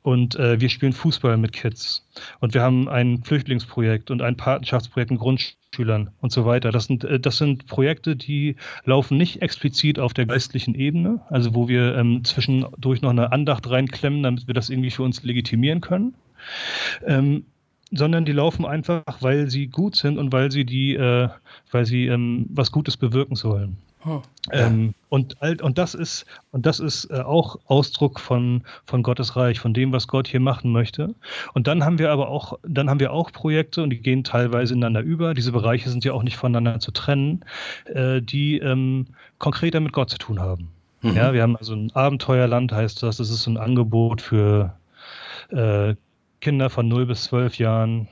und äh, wir spielen Fußball mit Kids. Und wir haben ein Flüchtlingsprojekt und ein Patenschaftsprojekt mit Grundschülern und so weiter. Das sind, äh, das sind Projekte, die laufen nicht explizit auf der geistlichen Ebene, also wo wir ähm, zwischendurch noch eine Andacht reinklemmen, damit wir das irgendwie für uns legitimieren können. Ähm, sondern die laufen einfach, weil sie gut sind und weil sie die, äh, weil sie ähm, was Gutes bewirken sollen. Oh, ja. ähm, und, und das ist, und das ist äh, auch Ausdruck von, von Gottes Reich, von dem, was Gott hier machen möchte. Und dann haben wir aber auch, dann haben wir auch Projekte und die gehen teilweise ineinander über. Diese Bereiche sind ja auch nicht voneinander zu trennen, äh, die ähm, konkreter mit Gott zu tun haben. Mhm. Ja, wir haben also ein Abenteuerland, heißt das. Das ist ein Angebot für äh, Kinder von 0 bis 12 Jahren,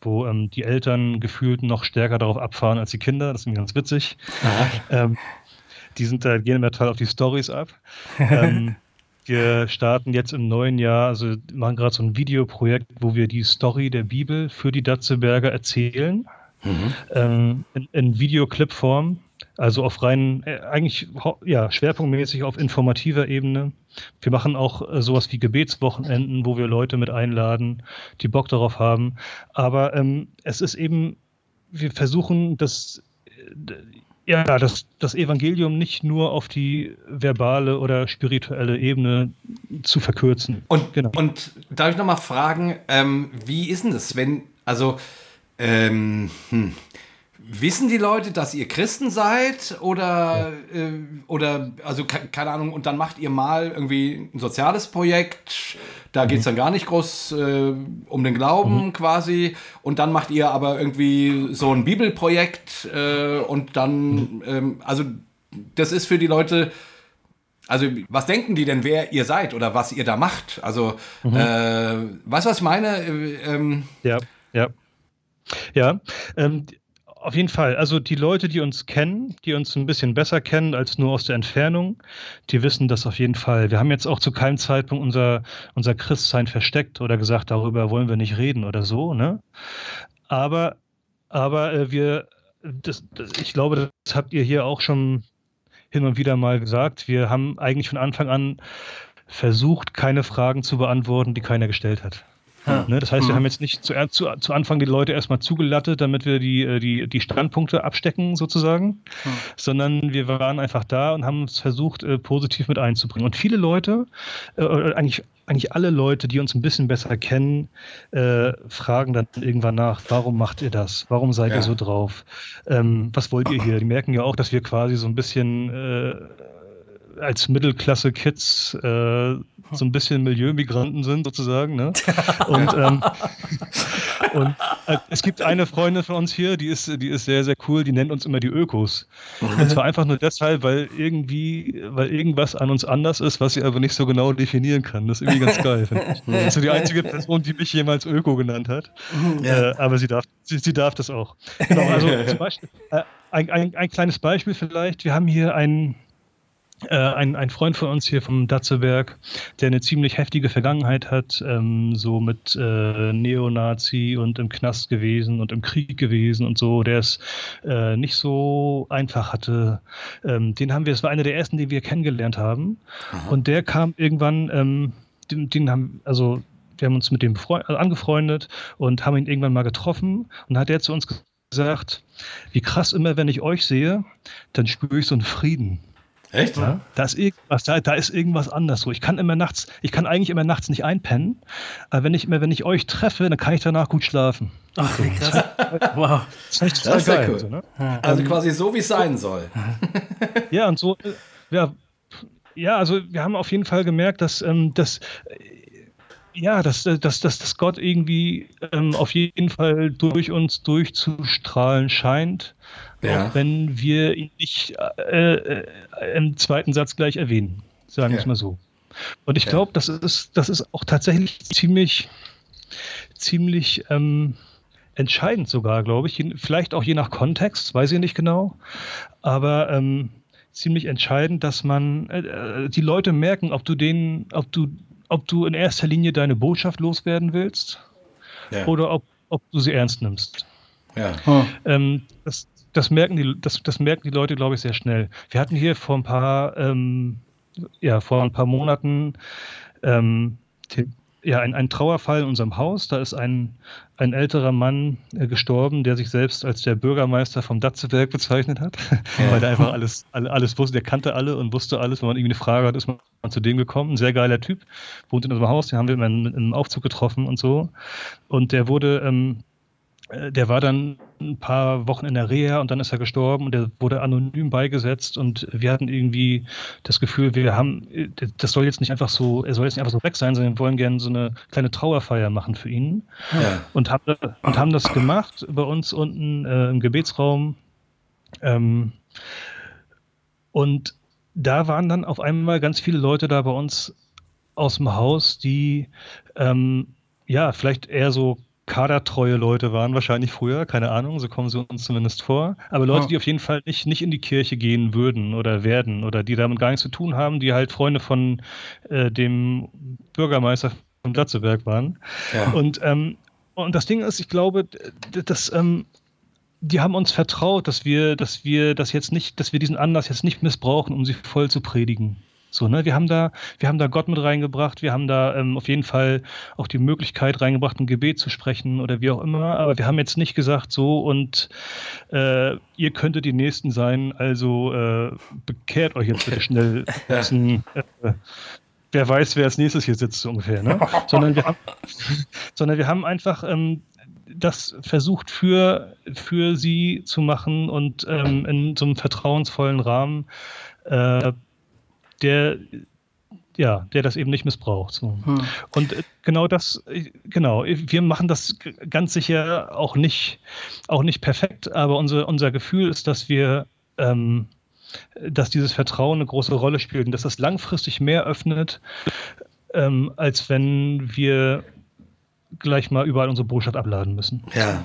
wo ähm, die Eltern gefühlt noch stärker darauf abfahren als die Kinder. Das ist mir ganz witzig. Ähm, die sind da, gehen immer total auf die Stories ab. ähm, *laughs* wir starten jetzt im neuen Jahr, also machen gerade so ein Videoprojekt, wo wir die Story der Bibel für die Datzeberger erzählen. Mhm. Ähm, in, in Videoclip-Form. Also auf rein, äh, eigentlich ja, schwerpunktmäßig auf informativer Ebene. Wir machen auch äh, sowas wie Gebetswochenenden, wo wir Leute mit einladen, die Bock darauf haben. Aber ähm, es ist eben, wir versuchen das, äh, ja, das, das Evangelium nicht nur auf die verbale oder spirituelle Ebene zu verkürzen. Und, genau. und darf ich nochmal fragen, ähm, wie ist denn das, wenn, also, ähm, hm, Wissen die Leute, dass ihr Christen seid oder, ja. äh, oder also keine Ahnung, und dann macht ihr mal irgendwie ein soziales Projekt, da mhm. geht es dann gar nicht groß äh, um den Glauben mhm. quasi, und dann macht ihr aber irgendwie so ein Bibelprojekt äh, und dann, mhm. ähm, also das ist für die Leute, also was denken die denn, wer ihr seid oder was ihr da macht? Also, mhm. äh, weißt du, was ich meine? Äh, ähm, ja, ja. Ja, ähm, auf jeden Fall. Also die Leute, die uns kennen, die uns ein bisschen besser kennen als nur aus der Entfernung, die wissen das auf jeden Fall. Wir haben jetzt auch zu keinem Zeitpunkt unser, unser Christsein versteckt oder gesagt, darüber wollen wir nicht reden oder so. Ne? Aber, aber äh, wir, das, das, ich glaube, das habt ihr hier auch schon hin und wieder mal gesagt. Wir haben eigentlich von Anfang an versucht, keine Fragen zu beantworten, die keiner gestellt hat. Ja. Ne, das heißt, wir mhm. haben jetzt nicht zu, zu, zu, Anfang die Leute erstmal zugelattet, damit wir die, äh, die, die Standpunkte abstecken sozusagen, ja. sondern wir waren einfach da und haben es versucht, äh, positiv mit einzubringen. Und viele Leute, äh, eigentlich, eigentlich alle Leute, die uns ein bisschen besser kennen, äh, fragen dann irgendwann nach, warum macht ihr das? Warum seid ja. ihr so drauf? Ähm, was wollt ihr hier? Die merken ja auch, dass wir quasi so ein bisschen äh, als Mittelklasse-Kids äh, so ein bisschen Milieumigranten sind, sozusagen. Ne? *laughs* Und, ähm, und äh, es gibt eine Freundin von uns hier, die ist, die ist sehr, sehr cool, die nennt uns immer die Ökos. Und zwar einfach nur deshalb, weil irgendwie, weil irgendwas an uns anders ist, was sie aber nicht so genau definieren kann. Das ist irgendwie ganz geil, Das ist so die einzige Person, die mich jemals Öko genannt hat. Ja. Äh, aber sie darf, sie, sie darf das auch. Genau, also *laughs* zum Beispiel, äh, ein, ein, ein kleines Beispiel vielleicht. Wir haben hier einen äh, ein, ein Freund von uns hier vom Datzeberg, der eine ziemlich heftige Vergangenheit hat, ähm, so mit äh, Neonazi und im Knast gewesen und im Krieg gewesen und so, der es äh, nicht so einfach hatte. Ähm, den haben wir, es war einer der ersten, die wir kennengelernt haben. Aha. Und der kam irgendwann, ähm, den, den haben, also wir haben uns mit dem also angefreundet und haben ihn irgendwann mal getroffen und hat er zu uns gesagt, wie krass immer, wenn ich euch sehe, dann spüre ich so einen Frieden. Echt? Ja, da ist irgendwas, da, da ist irgendwas anders so. Ich kann immer nachts, ich kann eigentlich immer nachts nicht einpennen, aber wenn ich immer, wenn ich euch treffe, dann kann ich danach gut schlafen. Ach, wie krass. *laughs* wow. Das ist, das ist geil. Cool. So, ne? Also quasi so, wie es sein soll. *laughs* ja, und so, äh, ja, ja, also wir haben auf jeden Fall gemerkt, dass, ähm, dass ja, dass, dass, dass, dass Gott irgendwie ähm, auf jeden Fall durch uns durchzustrahlen scheint, ja. auch wenn wir ihn nicht äh, äh, im zweiten Satz gleich erwähnen, sagen wir es mal so. Und ich ja. glaube, das ist, das ist auch tatsächlich ziemlich, ziemlich ähm, entscheidend sogar, glaube ich. Vielleicht auch je nach Kontext, weiß ich nicht genau. Aber ähm, ziemlich entscheidend, dass man äh, äh, die Leute merken, ob du denen, ob du, ob du in erster Linie deine Botschaft loswerden willst ja. oder ob, ob du sie ernst nimmst. Ja. Ähm, das, das, merken die, das, das merken die Leute, glaube ich, sehr schnell. Wir hatten hier vor ein paar, ähm, ja, vor ein paar Monaten ähm, ja, ein, ein Trauerfall in unserem Haus. Da ist ein, ein älterer Mann äh, gestorben, der sich selbst als der Bürgermeister vom Datzeberg bezeichnet hat, *laughs* ja. weil der einfach alles, alles wusste. Der kannte alle und wusste alles. Wenn man irgendwie eine Frage hat, ist man zu dem gekommen. Ein sehr geiler Typ, wohnt in unserem Haus. Den haben wir in einem Aufzug getroffen und so. Und der wurde ähm, äh, der war dann ein paar Wochen in der Reha und dann ist er gestorben und der wurde anonym beigesetzt und wir hatten irgendwie das Gefühl, wir haben, das soll jetzt nicht einfach so, er soll jetzt nicht einfach so weg sein, sondern wir wollen gerne so eine kleine Trauerfeier machen für ihn ja. und, haben, und haben das gemacht bei uns unten äh, im Gebetsraum ähm, und da waren dann auf einmal ganz viele Leute da bei uns aus dem Haus, die ähm, ja vielleicht eher so kadertreue Leute waren, wahrscheinlich früher, keine Ahnung, so kommen sie uns zumindest vor. Aber Leute, oh. die auf jeden Fall nicht, nicht in die Kirche gehen würden oder werden oder die damit gar nichts zu tun haben, die halt Freunde von äh, dem Bürgermeister von Glatzeberg waren. Ja. Und, ähm, und das Ding ist, ich glaube, dass ähm, die haben uns vertraut, dass wir, dass wir das jetzt nicht, dass wir diesen Anlass jetzt nicht missbrauchen, um sie voll zu predigen. So, ne, wir haben da, wir haben da Gott mit reingebracht, wir haben da ähm, auf jeden Fall auch die Möglichkeit reingebracht, ein Gebet zu sprechen oder wie auch immer, aber wir haben jetzt nicht gesagt, so und äh, ihr könntet die Nächsten sein, also äh, bekehrt euch jetzt bitte schnell. *laughs* Diesen, äh, wer weiß, wer als nächstes hier sitzt, so ungefähr, ne? *laughs* sondern, wir haben, sondern wir haben einfach ähm, das versucht für, für sie zu machen und ähm, in so einem vertrauensvollen Rahmen äh, der ja, der das eben nicht missbraucht. So. Hm. Und äh, genau das, genau, wir machen das ganz sicher auch nicht, auch nicht perfekt, aber unser, unser Gefühl ist, dass wir, ähm, dass dieses Vertrauen eine große Rolle spielt und dass das langfristig mehr öffnet, ähm, als wenn wir gleich mal überall unsere Botschaft abladen müssen. Ja.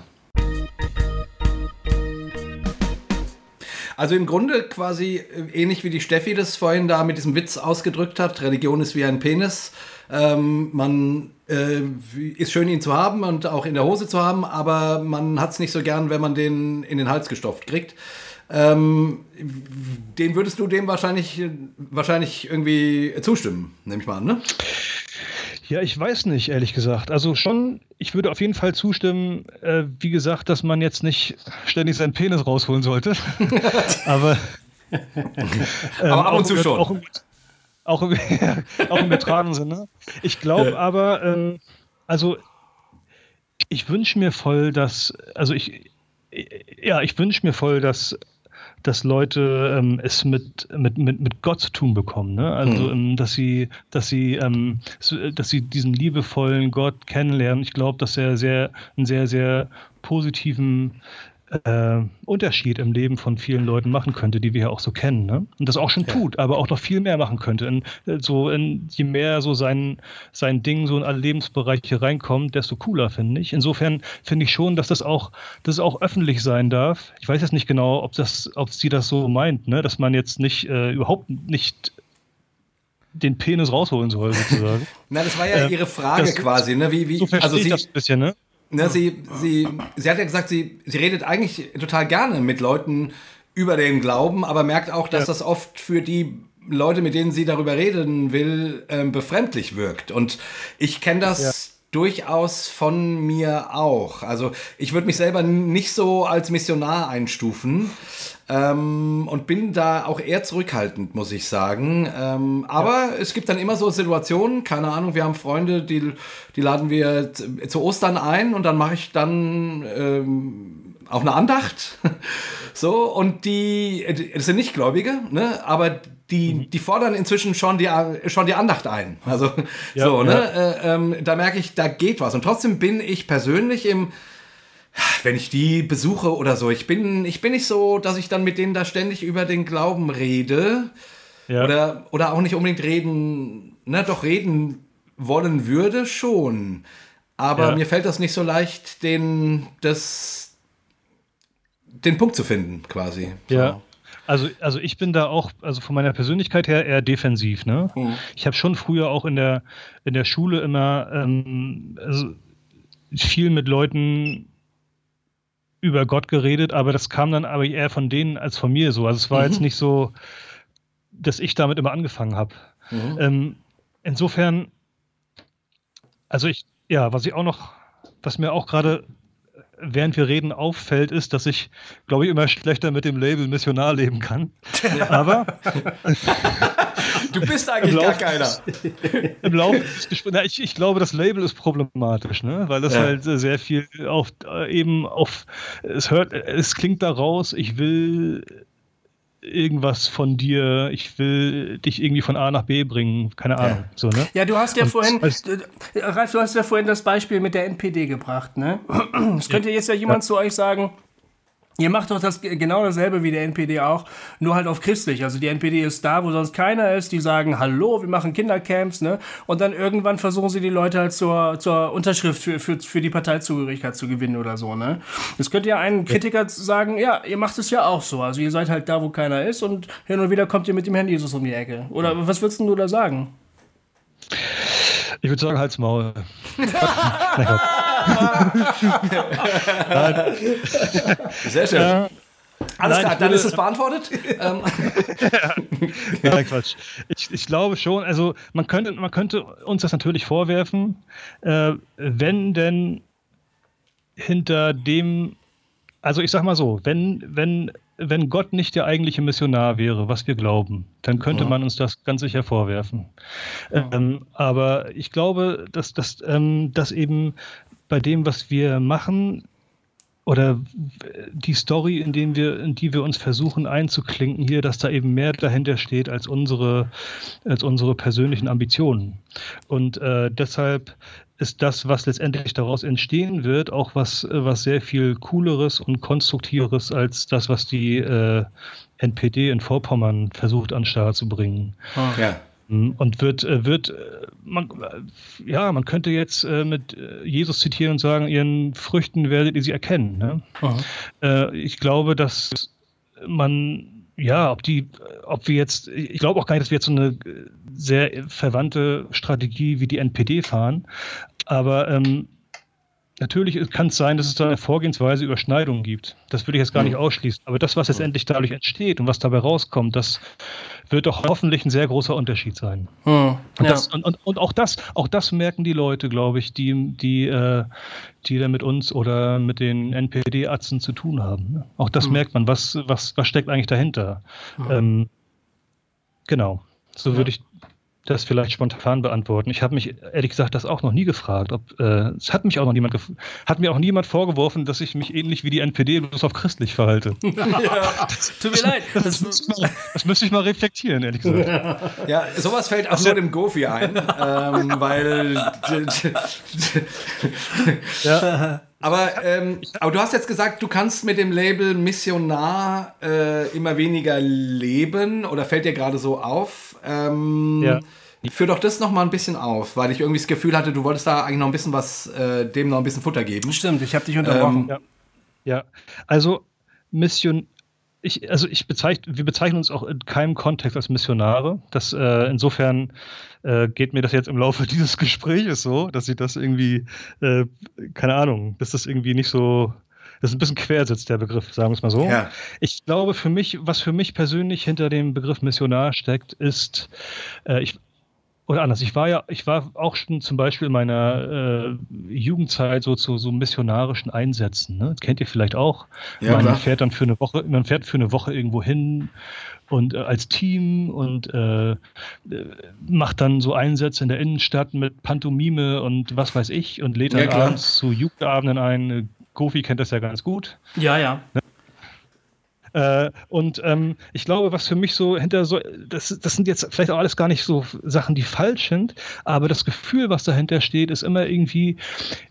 Also im Grunde quasi äh, ähnlich wie die Steffi das vorhin da mit diesem Witz ausgedrückt hat, Religion ist wie ein Penis. Ähm, man äh, ist schön, ihn zu haben und auch in der Hose zu haben, aber man hat es nicht so gern, wenn man den in den Hals gestopft kriegt. Ähm, den würdest du dem wahrscheinlich, wahrscheinlich irgendwie zustimmen, nehme ich mal an, ne? Ja, ich weiß nicht, ehrlich gesagt. Also schon, ich würde auf jeden Fall zustimmen, äh, wie gesagt, dass man jetzt nicht ständig seinen Penis rausholen sollte. *laughs* aber, ähm, aber ab und zu schon. Auch im, auch im, *laughs* auch im übertragenen Sinne. Ich glaube ja. aber, ähm, also ich wünsche mir voll, dass, also ich, ja, ich wünsche mir voll, dass dass Leute ähm, es mit, mit, mit, mit Gott zu tun bekommen. Ne? Also, mhm. dass sie, dass sie, ähm, dass sie diesen liebevollen Gott kennenlernen. Ich glaube, dass er sehr, einen sehr, sehr positiven äh, Unterschied im Leben von vielen Leuten machen könnte, die wir ja auch so kennen. Ne? Und das auch schon ja. tut, aber auch noch viel mehr machen könnte. In, äh, so in, je mehr so sein, sein Ding so in alle Lebensbereiche reinkommt, desto cooler, finde ich. Insofern finde ich schon, dass das auch, dass es auch öffentlich sein darf. Ich weiß jetzt nicht genau, ob das, ob sie das so meint, ne? dass man jetzt nicht äh, überhaupt nicht den Penis rausholen soll, sozusagen. *laughs* Na, das war ja äh, ihre Frage quasi, ne? Wie, wie, so also sie, das ein bisschen, ne? Ne, sie, sie, sie hat ja gesagt, sie, sie redet eigentlich total gerne mit Leuten über den Glauben, aber merkt auch, dass ja. das oft für die Leute, mit denen sie darüber reden will, ähm, befremdlich wirkt. Und ich kenne das ja. Durchaus von mir auch. Also ich würde mich selber nicht so als Missionar einstufen. Ähm, und bin da auch eher zurückhaltend, muss ich sagen. Ähm, aber ja. es gibt dann immer so Situationen, keine Ahnung, wir haben Freunde, die, die laden wir zu Ostern ein und dann mache ich dann ähm, auch eine Andacht. *laughs* so, und die, das sind nicht Gläubige, ne? aber die, mhm. die fordern inzwischen schon die, schon die Andacht ein. Also ja, *laughs* so, ne? Ja. Äh, ähm, da merke ich, da geht was. Und trotzdem bin ich persönlich im wenn ich die besuche oder so, ich bin, ich bin nicht so, dass ich dann mit denen da ständig über den Glauben rede. Ja. Oder, oder auch nicht unbedingt reden, ne, doch reden wollen würde schon. aber mir fällt das nicht so leicht, den, das, den Punkt zu finden, quasi. Ja. Also, also ich bin da auch, also von meiner Persönlichkeit her eher defensiv. Ne? Mhm. Ich habe schon früher auch in der, in der Schule immer ähm, also viel mit Leuten über Gott geredet, aber das kam dann aber eher von denen als von mir so. Also es war mhm. jetzt nicht so, dass ich damit immer angefangen habe. Mhm. Ähm, insofern, also ich, ja, was ich auch noch, was mir auch gerade während wir reden auffällt, ist, dass ich, glaube ich, immer schlechter mit dem Label Missionar leben kann. Aber *laughs* du bist eigentlich Lauf, gar keiner. *laughs* Im Laufe des Gesprächs, ich, ich, glaube, das Label ist problematisch, ne? weil das ja. halt sehr viel auf eben auf es hört, es klingt daraus, ich will irgendwas von dir, ich will dich irgendwie von A nach B bringen, keine Ahnung. Ja, so, ne? ja du hast ja Und vorhin, Ralf, du hast ja vorhin das Beispiel mit der NPD gebracht, ne? *clears throat* Es könnte jetzt ja jemand ja. zu euch sagen, Ihr macht doch das genau dasselbe wie der NPD auch, nur halt auf christlich. Also die NPD ist da, wo sonst keiner ist. Die sagen, hallo, wir machen Kindercamps, ne? Und dann irgendwann versuchen sie die Leute halt zur, zur Unterschrift für, für, für die Parteizugehörigkeit zu gewinnen oder so, ne? Es könnte ja ein Kritiker sagen, ja, ihr macht es ja auch so. Also ihr seid halt da, wo keiner ist und hin und wieder kommt ihr mit dem Herrn Jesus um die Ecke. Oder was würdest du da sagen? Ich würde sagen, halt's Maul. *laughs* *laughs* *laughs* Sehr schön. Ja. Alles Nein, klar, dann ist es beantwortet. ja. *laughs* ja, Quatsch. Ich, ich, glaube schon, also man könnte, man könnte uns das natürlich vorwerfen, äh, wenn denn hinter dem, also ich sag mal so, wenn, wenn, wenn Gott nicht der eigentliche Missionar wäre, was wir glauben, dann könnte ja. man uns das ganz sicher vorwerfen. Ja. Ähm, aber ich glaube, dass, dass, ähm, dass eben bei dem, was wir machen, oder die Story, in, dem wir, in die wir uns versuchen einzuklinken hier, dass da eben mehr dahinter steht als unsere, als unsere persönlichen Ambitionen. Und äh, deshalb ist das, was letztendlich daraus entstehen wird, auch was, was sehr viel cooleres und konstruktiveres als das, was die äh, NPD in Vorpommern versucht an Start zu bringen. Ja. Hm, und wird, äh, wird äh, man, äh, ja, man könnte jetzt mit Jesus zitieren und sagen, ihren Früchten werdet ihr sie erkennen. Ne? Ich glaube, dass man, ja, ob die, ob wir jetzt, ich glaube auch gar nicht, dass wir jetzt so eine sehr verwandte Strategie wie die NPD fahren, aber ähm, Natürlich kann es sein, dass es da eine Vorgehensweise Überschneidungen gibt. Das würde ich jetzt gar nicht ausschließen. Aber das, was letztendlich dadurch entsteht und was dabei rauskommt, das wird doch hoffentlich ein sehr großer Unterschied sein. Hm, und, ja. das, und, und, und, auch das, auch das merken die Leute, glaube ich, die, die, äh, die da mit uns oder mit den NPD-Atzen zu tun haben. Ne? Auch das hm. merkt man, was, was, was steckt eigentlich dahinter. Hm. Ähm, genau. So würde ich das vielleicht spontan beantworten. Ich habe mich ehrlich gesagt das auch noch nie gefragt. Ob, äh, es hat mich auch noch niemand hat mir auch niemand vorgeworfen, dass ich mich ähnlich wie die NPD bloß auf christlich verhalte. *laughs* Ja, tut mir leid. Das, das, mal, das, müsste ich mal reflektieren, ehrlich gesagt. Ja, sowas fällt auch nur dem Gofi ein, ähm, weil ja. *laughs* Aber, ähm, aber du hast jetzt gesagt, du kannst mit dem Label Missionar äh, immer weniger leben oder fällt dir gerade so auf? Ähm, ja. Führ doch das noch mal ein bisschen auf, weil ich irgendwie das Gefühl hatte, du wolltest da eigentlich noch ein bisschen was, äh, dem noch ein bisschen Futter geben. Stimmt, ich habe dich unterbrochen. Ähm, ja. ja. also Mission, ich, also ich bezeichne, wir bezeichnen uns auch in keinem Kontext als Missionare. Das äh, insofern äh, geht mir das jetzt im Laufe *laughs* dieses Gespräches so, dass ich das irgendwie, äh, keine Ahnung, dass das irgendwie nicht so das ist ein bisschen quersetzt, der Begriff, sagen wir es mal so. Ja. Ich glaube, für mich, was für mich persönlich hinter dem Begriff Missionar steckt, ist, äh, ich, oder anders, ich war ja, ich war auch schon zum Beispiel in meiner äh, Jugendzeit so zu so missionarischen Einsätzen. Ne? Das kennt ihr vielleicht auch. Ja, man fährt dann für eine Woche, man fährt für eine Woche irgendwo hin und äh, als Team und äh, macht dann so Einsätze in der Innenstadt mit Pantomime und was weiß ich und lädt dann ja, abends zu Jugendabenden ein, Kofi kennt das ja ganz gut. Ja, ja. Ne? Äh, und ähm, ich glaube, was für mich so hinter so, das, das sind jetzt vielleicht auch alles gar nicht so Sachen, die falsch sind, aber das Gefühl, was dahinter steht, ist immer irgendwie,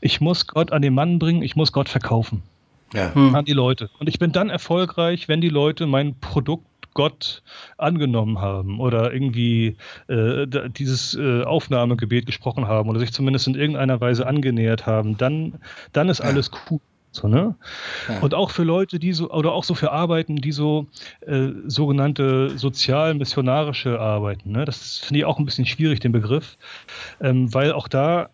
ich muss Gott an den Mann bringen, ich muss Gott verkaufen. Ja. Hm. An die Leute. Und ich bin dann erfolgreich, wenn die Leute mein Produkt Gott angenommen haben oder irgendwie äh, dieses äh, Aufnahmegebet gesprochen haben oder sich zumindest in irgendeiner Weise angenähert haben, dann, dann ist alles cool. So, ne? Ja. Und auch für Leute, die so, oder auch so für Arbeiten, die so äh, sogenannte sozial-missionarische Arbeiten, ne? das finde ich auch ein bisschen schwierig, den Begriff, ähm, weil auch da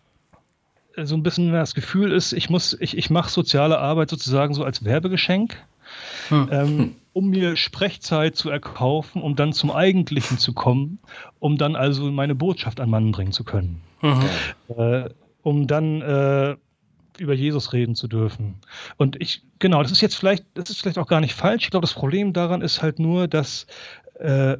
äh, so ein bisschen das Gefühl ist, ich muss, ich, ich mache soziale Arbeit sozusagen so als Werbegeschenk. Hm. Ähm, um mir Sprechzeit zu erkaufen, um dann zum Eigentlichen zu kommen, um dann also meine Botschaft an Mann bringen zu können. Mhm. Äh, um dann äh, über Jesus reden zu dürfen. Und ich, genau, das ist jetzt vielleicht, das ist vielleicht auch gar nicht falsch. Ich glaube, das Problem daran ist halt nur, dass äh,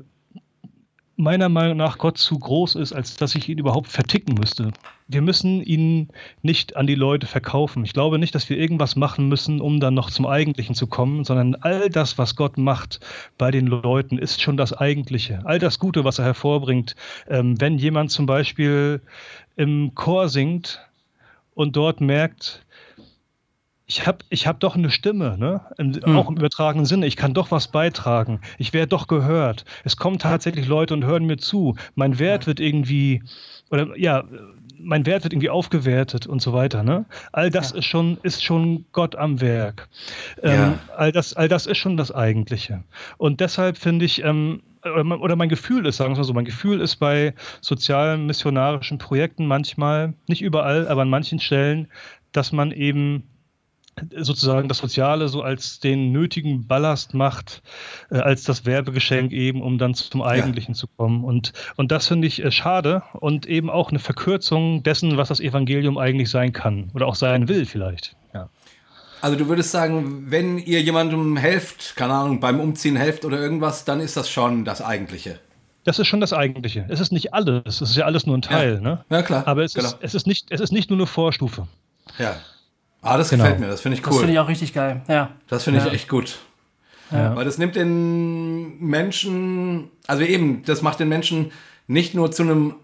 meiner Meinung nach Gott zu groß ist, als dass ich ihn überhaupt verticken müsste. Wir müssen ihn nicht an die Leute verkaufen. Ich glaube nicht, dass wir irgendwas machen müssen, um dann noch zum Eigentlichen zu kommen, sondern all das, was Gott macht bei den Leuten, ist schon das Eigentliche. All das Gute, was er hervorbringt. Ähm, wenn jemand zum Beispiel im Chor singt, und dort merkt, ich habe ich hab doch eine Stimme, ne? Hm. auch im übertragenen Sinne. Ich kann doch was beitragen. Ich werde doch gehört. Es kommen tatsächlich Leute und hören mir zu. Mein Wert wird irgendwie, oder ja, mein Wert wird irgendwie aufgewertet und so weiter. Ne? All das ja. ist, schon, ist schon Gott am Werk. Ähm, ja. all, das, all das ist schon das Eigentliche. Und deshalb finde ich, ähm, oder mein Gefühl ist, sagen wir mal so, mein Gefühl ist bei sozialen missionarischen Projekten manchmal, nicht überall, aber an manchen Stellen, dass man eben sozusagen das Soziale so als den nötigen Ballast macht, äh, als das Werbegeschenk eben, um dann zum Eigentlichen ja. zu kommen. Und, und das finde ich äh, schade und eben auch eine Verkürzung dessen, was das Evangelium eigentlich sein kann oder auch sein will vielleicht. Ja. Also du würdest sagen, wenn ihr jemandem helft, keine Ahnung, beim Umziehen helft oder irgendwas, dann ist das schon das Eigentliche. Das ist schon das Eigentliche. Es ist nicht alles. Es ist ja alles nur ein Teil. Ja, ne? ja klar. Aber es, genau. ist, es, ist nicht, es ist nicht nur eine Vorstufe. Ja. Ah, das genau. gefällt mir. Das finde ich cool. Das finde ich auch richtig geil. Ja. Das finde ich ja. echt gut. Ja. Weil das nimmt den Menschen, also eben, das macht den Menschen nicht nur zu einem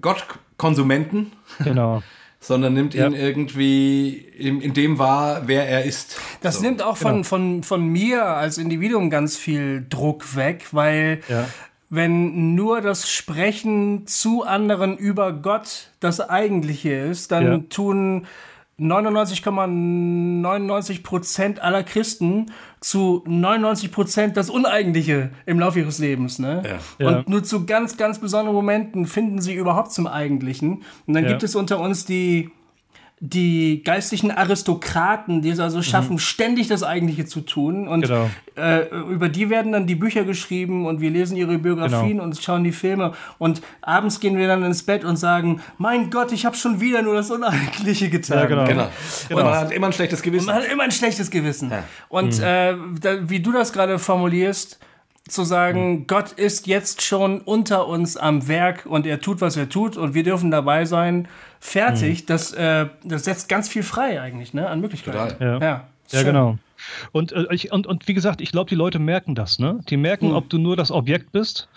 Gottkonsumenten. Genau. *laughs* sondern nimmt ja. ihn irgendwie in, in, dem wahr, wer er ist. Das so. nimmt auch von, genau. von, von mir als Individuum ganz viel Druck weg, weil ja. wenn nur das Sprechen zu anderen über Gott das Eigentliche ist, dann ja. tun 99,99 Prozent aller Christen zu 99 Prozent das Uneigentliche im Laufe ihres Lebens. Ne? Ja. Und nur zu ganz, ganz besonderen Momenten finden sie überhaupt zum Eigentlichen. Und dann ja. gibt es unter uns die die geistlichen Aristokraten, die es also schaffen, mhm. ständig das Eigentliche zu tun. Und genau. äh, über die werden dann die Bücher geschrieben und wir lesen ihre Biografien genau. und schauen die Filme. Und abends gehen wir dann ins Bett und sagen, mein Gott, ich habe schon wieder nur das Uneigentliche getan. Ja, genau. genau. Und man hat immer ein schlechtes Gewissen. Und man hat immer ein schlechtes Gewissen. Ja. Und mhm. äh, da, wie du das gerade formulierst, zu sagen, mhm. Gott ist jetzt schon unter uns am Werk und er tut, was er tut und wir dürfen dabei sein. Fertig, mhm. das, äh, das setzt ganz viel frei eigentlich, ne, an Möglichkeiten. Ja, ja, ja genau. Und, äh, ich, und, und wie gesagt, ich glaube, die Leute merken das. Ne? Die merken, mhm. ob du nur das Objekt bist,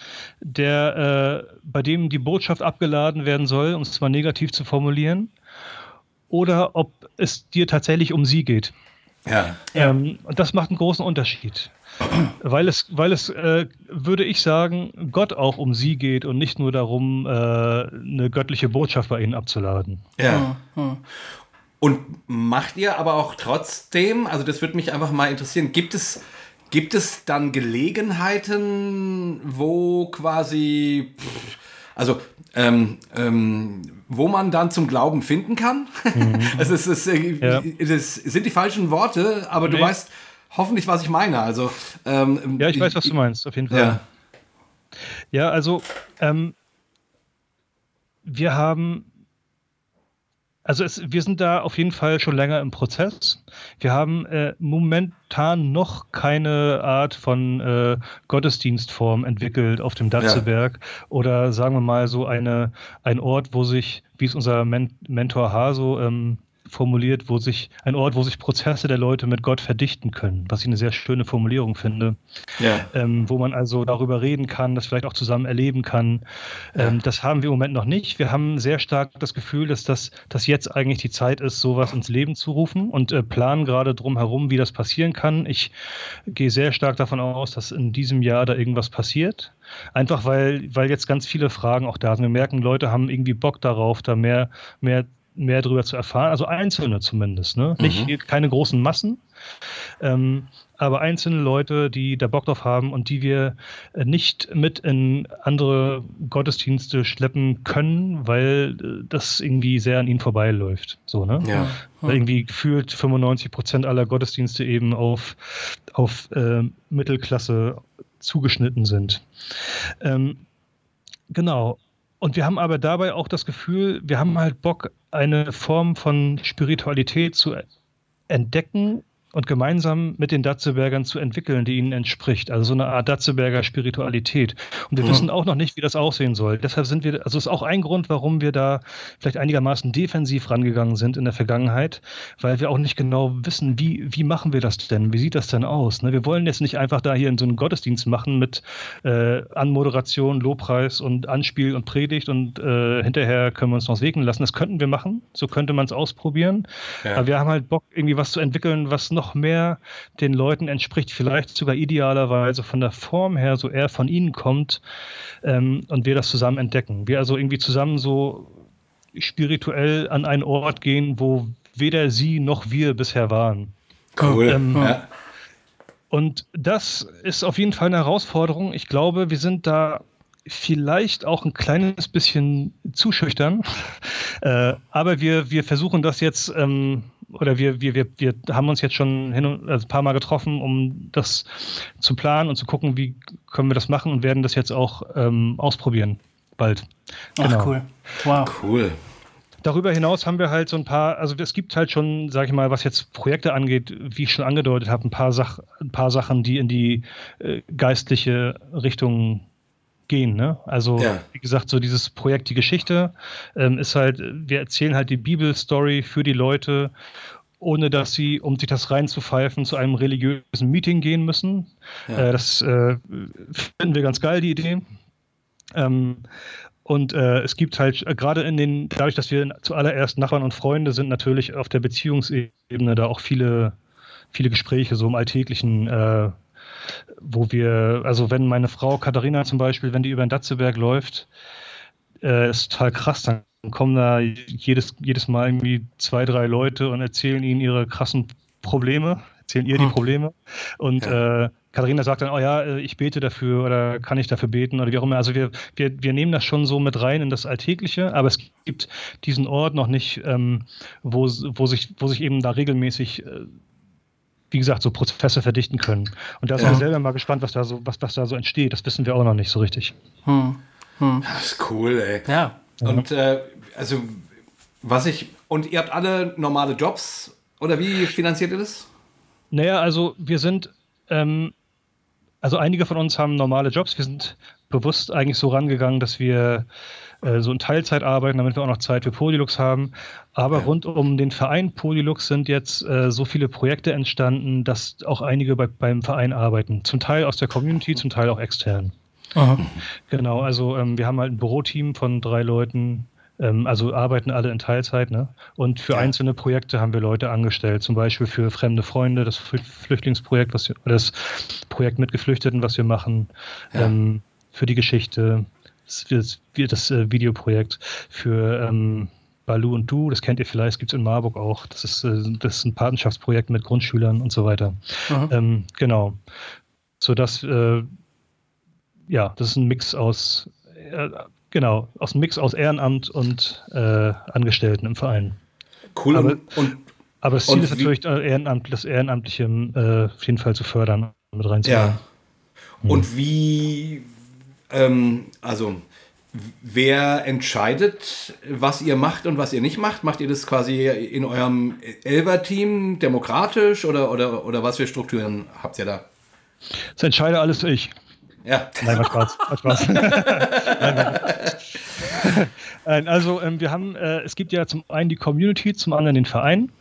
der, äh, bei dem die Botschaft abgeladen werden soll, um es zwar negativ zu formulieren, oder ob es dir tatsächlich um sie geht. Ja. Ähm, und das macht einen großen Unterschied. Weil es, weil es äh, würde ich sagen, Gott auch um sie geht und nicht nur darum, äh, eine göttliche Botschaft bei ihnen abzuladen. Ja. Hm. Und macht ihr aber auch trotzdem, also das würde mich einfach mal interessieren, gibt es, gibt es dann Gelegenheiten, wo quasi, also ähm, ähm, wo man dann zum Glauben finden kann? Mhm. *laughs* also es, ist, äh, ja. das sind die falschen Worte, aber nee. du weißt, hoffentlich, was ich meine. Also, ähm, ja, ich weiß, was du meinst, auf jeden Fall. Ja, ja also ähm, wir haben, also es, wir sind da auf jeden Fall schon länger im Prozess. Wir haben äh, momentan noch keine Art von äh, Gottesdienstform entwickelt auf dem Datzeberg ja. oder sagen wir mal so eine, ein Ort, wo sich, wie es unser Men Mentor Haso ähm, formuliert, wo sich ein Ort, wo sich Prozesse der Leute mit Gott verdichten können, was ich eine sehr schöne Formulierung finde. Ja. Ähm, wo man also darüber reden kann, das vielleicht auch zusammen erleben kann. Ähm, ja. Das haben wir im Moment noch nicht. Wir haben sehr stark das Gefühl, dass das dass jetzt eigentlich die Zeit ist, sowas ins Leben zu rufen und äh, planen gerade drum herum, wie das passieren kann. Ich gehe sehr stark davon aus, dass in diesem Jahr da irgendwas passiert. Einfach weil, weil jetzt ganz viele Fragen auch da sind. Wir merken, Leute haben irgendwie Bock darauf, da mehr, mehr mehr darüber zu erfahren, also Einzelne zumindest, ne? Mhm. Nicht keine großen Massen, ähm, aber einzelne Leute, die da Bock drauf haben und die wir nicht mit in andere Gottesdienste schleppen können, weil äh, das irgendwie sehr an ihnen vorbeiläuft. So, ne? Ja. Weil irgendwie gefühlt 95 Prozent aller Gottesdienste eben auf, auf äh, Mittelklasse zugeschnitten sind. Ähm, genau. Und wir haben aber dabei auch das Gefühl, wir haben halt Bock, eine Form von Spiritualität zu entdecken, und gemeinsam mit den Datzebergern zu entwickeln, die ihnen entspricht. Also so eine Art Datzeberger Spiritualität. Und wir ja. wissen auch noch nicht, wie das aussehen soll. Deshalb sind wir, also ist auch ein Grund, warum wir da vielleicht einigermaßen defensiv rangegangen sind in der Vergangenheit, weil wir auch nicht genau wissen, wie, wie machen wir das denn? Wie sieht das denn aus? Ne? Wir wollen jetzt nicht einfach da hier in so einen Gottesdienst machen mit äh, Anmoderation, Lobpreis und Anspiel und Predigt und äh, hinterher können wir uns noch segnen lassen. Das könnten wir machen. So könnte man es ausprobieren. Ja. Aber wir haben halt Bock, irgendwie was zu entwickeln, was noch noch mehr den Leuten entspricht, vielleicht sogar idealerweise von der Form her so eher von ihnen kommt ähm, und wir das zusammen entdecken. Wir also irgendwie zusammen so spirituell an einen Ort gehen, wo weder sie noch wir bisher waren. Cool. Ähm, ja. Und das ist auf jeden Fall eine Herausforderung. Ich glaube, wir sind da vielleicht auch ein kleines bisschen zu schüchtern. *laughs* Äh, aber wir, wir versuchen das jetzt ähm, oder wir, wir, wir, wir haben uns jetzt schon hin und, also ein paar Mal getroffen, um das zu planen und zu gucken, wie können wir das machen und werden das jetzt auch ähm, ausprobieren bald. Genau. Ach, cool. Wow. Cool. Darüber hinaus haben wir halt so ein paar, also es gibt halt schon, sag ich mal, was jetzt Projekte angeht, wie ich schon angedeutet habe, ein paar, Sach, ein paar Sachen, die in die äh, geistliche Richtung gehen. Ne? Also, ja. wie gesagt, so dieses Projekt Die Geschichte ähm, ist halt, wir erzählen halt die Bibelstory für die Leute, ohne dass sie, um sich das reinzupfeifen, zu einem religiösen Meeting gehen müssen. Ja. Äh, das äh, finden wir ganz geil, die Idee. Ähm, und äh, es gibt halt äh, gerade in den, dadurch, dass wir zuallererst Nachbarn und Freunde sind, natürlich auf der Beziehungsebene da auch viele, viele Gespräche so im alltäglichen äh, wo wir, also wenn meine Frau Katharina zum Beispiel, wenn die über den Datzeberg läuft, äh, ist total krass, dann kommen da jedes, jedes Mal irgendwie zwei, drei Leute und erzählen ihnen ihre krassen Probleme, erzählen ihr die hm. Probleme. Und ja. äh, Katharina sagt dann, oh ja, äh, ich bete dafür oder kann ich dafür beten oder wie auch immer. Also wir, wir, wir nehmen das schon so mit rein in das Alltägliche, aber es gibt diesen Ort noch nicht, ähm, wo, wo, sich, wo sich eben da regelmäßig äh, wie gesagt, so Prozesse verdichten können. Und da sind ja. wir selber mal gespannt, was da so, was, was da so entsteht. Das wissen wir auch noch nicht so richtig. Hm. Hm. Das ist cool, ey. Ja. Und äh, also, was ich, und ihr habt alle normale Jobs oder wie finanziert ihr das? Naja, also wir sind, ähm, also einige von uns haben normale Jobs. Wir sind bewusst eigentlich so rangegangen, dass wir äh, so in Teilzeit arbeiten, damit wir auch noch Zeit für Polylux haben. Aber rund um den Verein Polylux sind jetzt äh, so viele Projekte entstanden, dass auch einige bei, beim Verein arbeiten. Zum Teil aus der Community, zum Teil auch extern. Aha. Genau, also ähm, wir haben halt ein Büroteam von drei Leuten, ähm, also arbeiten alle in Teilzeit, ne? Und für ja. einzelne Projekte haben wir Leute angestellt, zum Beispiel für fremde Freunde, das Flüchtlingsprojekt, was wir, das Projekt mit Geflüchteten, was wir machen, ja. ähm, für die Geschichte, das, das äh, Videoprojekt für ähm, Balu und Du, das kennt ihr vielleicht, das gibt es in Marburg auch. Das ist, äh, das ist ein Patenschaftsprojekt mit Grundschülern und so weiter. Ähm, genau. So dass, äh, ja, das ist ein Mix aus, äh, genau, aus einem Mix aus Ehrenamt und äh, Angestellten im Verein. Cool. Aber, und, aber das Ziel ist natürlich, Ehrenamt, das Ehrenamtliche äh, auf jeden Fall zu fördern und mit reinzunehmen. Ja. Und hm. wie, ähm, also wer entscheidet, was ihr macht und was ihr nicht macht? Macht ihr das quasi in eurem Elver-Team demokratisch oder, oder, oder was für Strukturen habt ihr da? Das entscheide alles ich. Ja. Nein, war Spaß. War Spaß. *laughs* nein, nein. also ähm, wir haben, äh, es gibt ja zum einen die Community, zum anderen den Verein.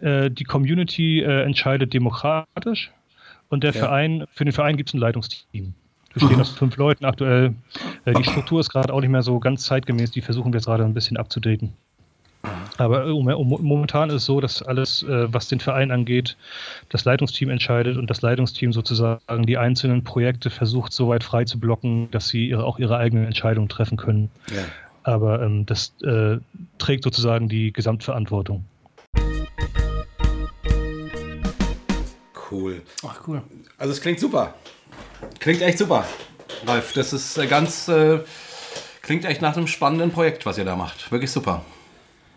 Äh, die Community äh, entscheidet demokratisch und der ja. Verein, für den Verein gibt es ein Leitungsteam. Bestehen mhm. aus fünf Leuten aktuell. Äh, die Struktur ist gerade auch nicht mehr so ganz zeitgemäß, die versuchen wir jetzt gerade ein bisschen abzudaten. Aber äh, momentan ist es so, dass alles, äh, was den Verein angeht, das Leitungsteam entscheidet und das Leitungsteam sozusagen die einzelnen Projekte versucht, so weit frei zu blocken, dass sie ihre, auch ihre eigenen Entscheidungen treffen können. Ja. Aber ähm, das äh, trägt sozusagen die Gesamtverantwortung. Cool. Ach, cool. Also es klingt super. Klingt echt super, Ralf. Das ist äh, ganz, äh, klingt echt nach einem spannenden Projekt, was ihr da macht. Wirklich super.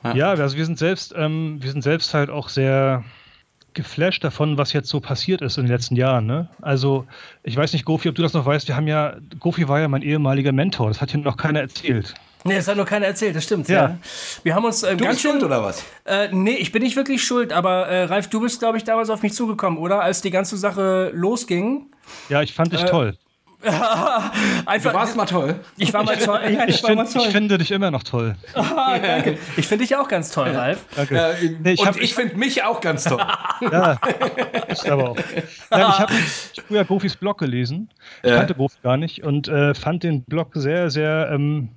Ja, ja also wir sind selbst, ähm, wir sind selbst halt auch sehr geflasht davon, was jetzt so passiert ist in den letzten Jahren. Ne? Also, ich weiß nicht, Gofi, ob du das noch weißt, wir haben ja, Gofi war ja mein ehemaliger Mentor, das hat hier noch keiner erzählt. Nee, das hat noch keiner erzählt, das stimmt. Ja. ja. Wir haben uns äh, du ganz bist schön, schuld oder was? Äh, nee, ich bin nicht wirklich schuld, aber äh, Ralf, du bist, glaube ich, damals auf mich zugekommen, oder? Als die ganze Sache losging. Ja, ich fand dich äh, toll. *laughs* Einfach, du warst mal toll. Ich war mal toll. Ich, ich, find, ich, finde dich immer noch toll. *laughs* Ah, danke. Ich finde dich auch ganz toll, Ralf. Danke. Ja, nee, ich und ich finde mich auch ganz toll. *laughs* ja, ich aber auch. Nein, ich habe früher Gofis Blog gelesen. Ich ja. kannte Gofi gar nicht und äh, fand den Blog sehr, sehr ähm,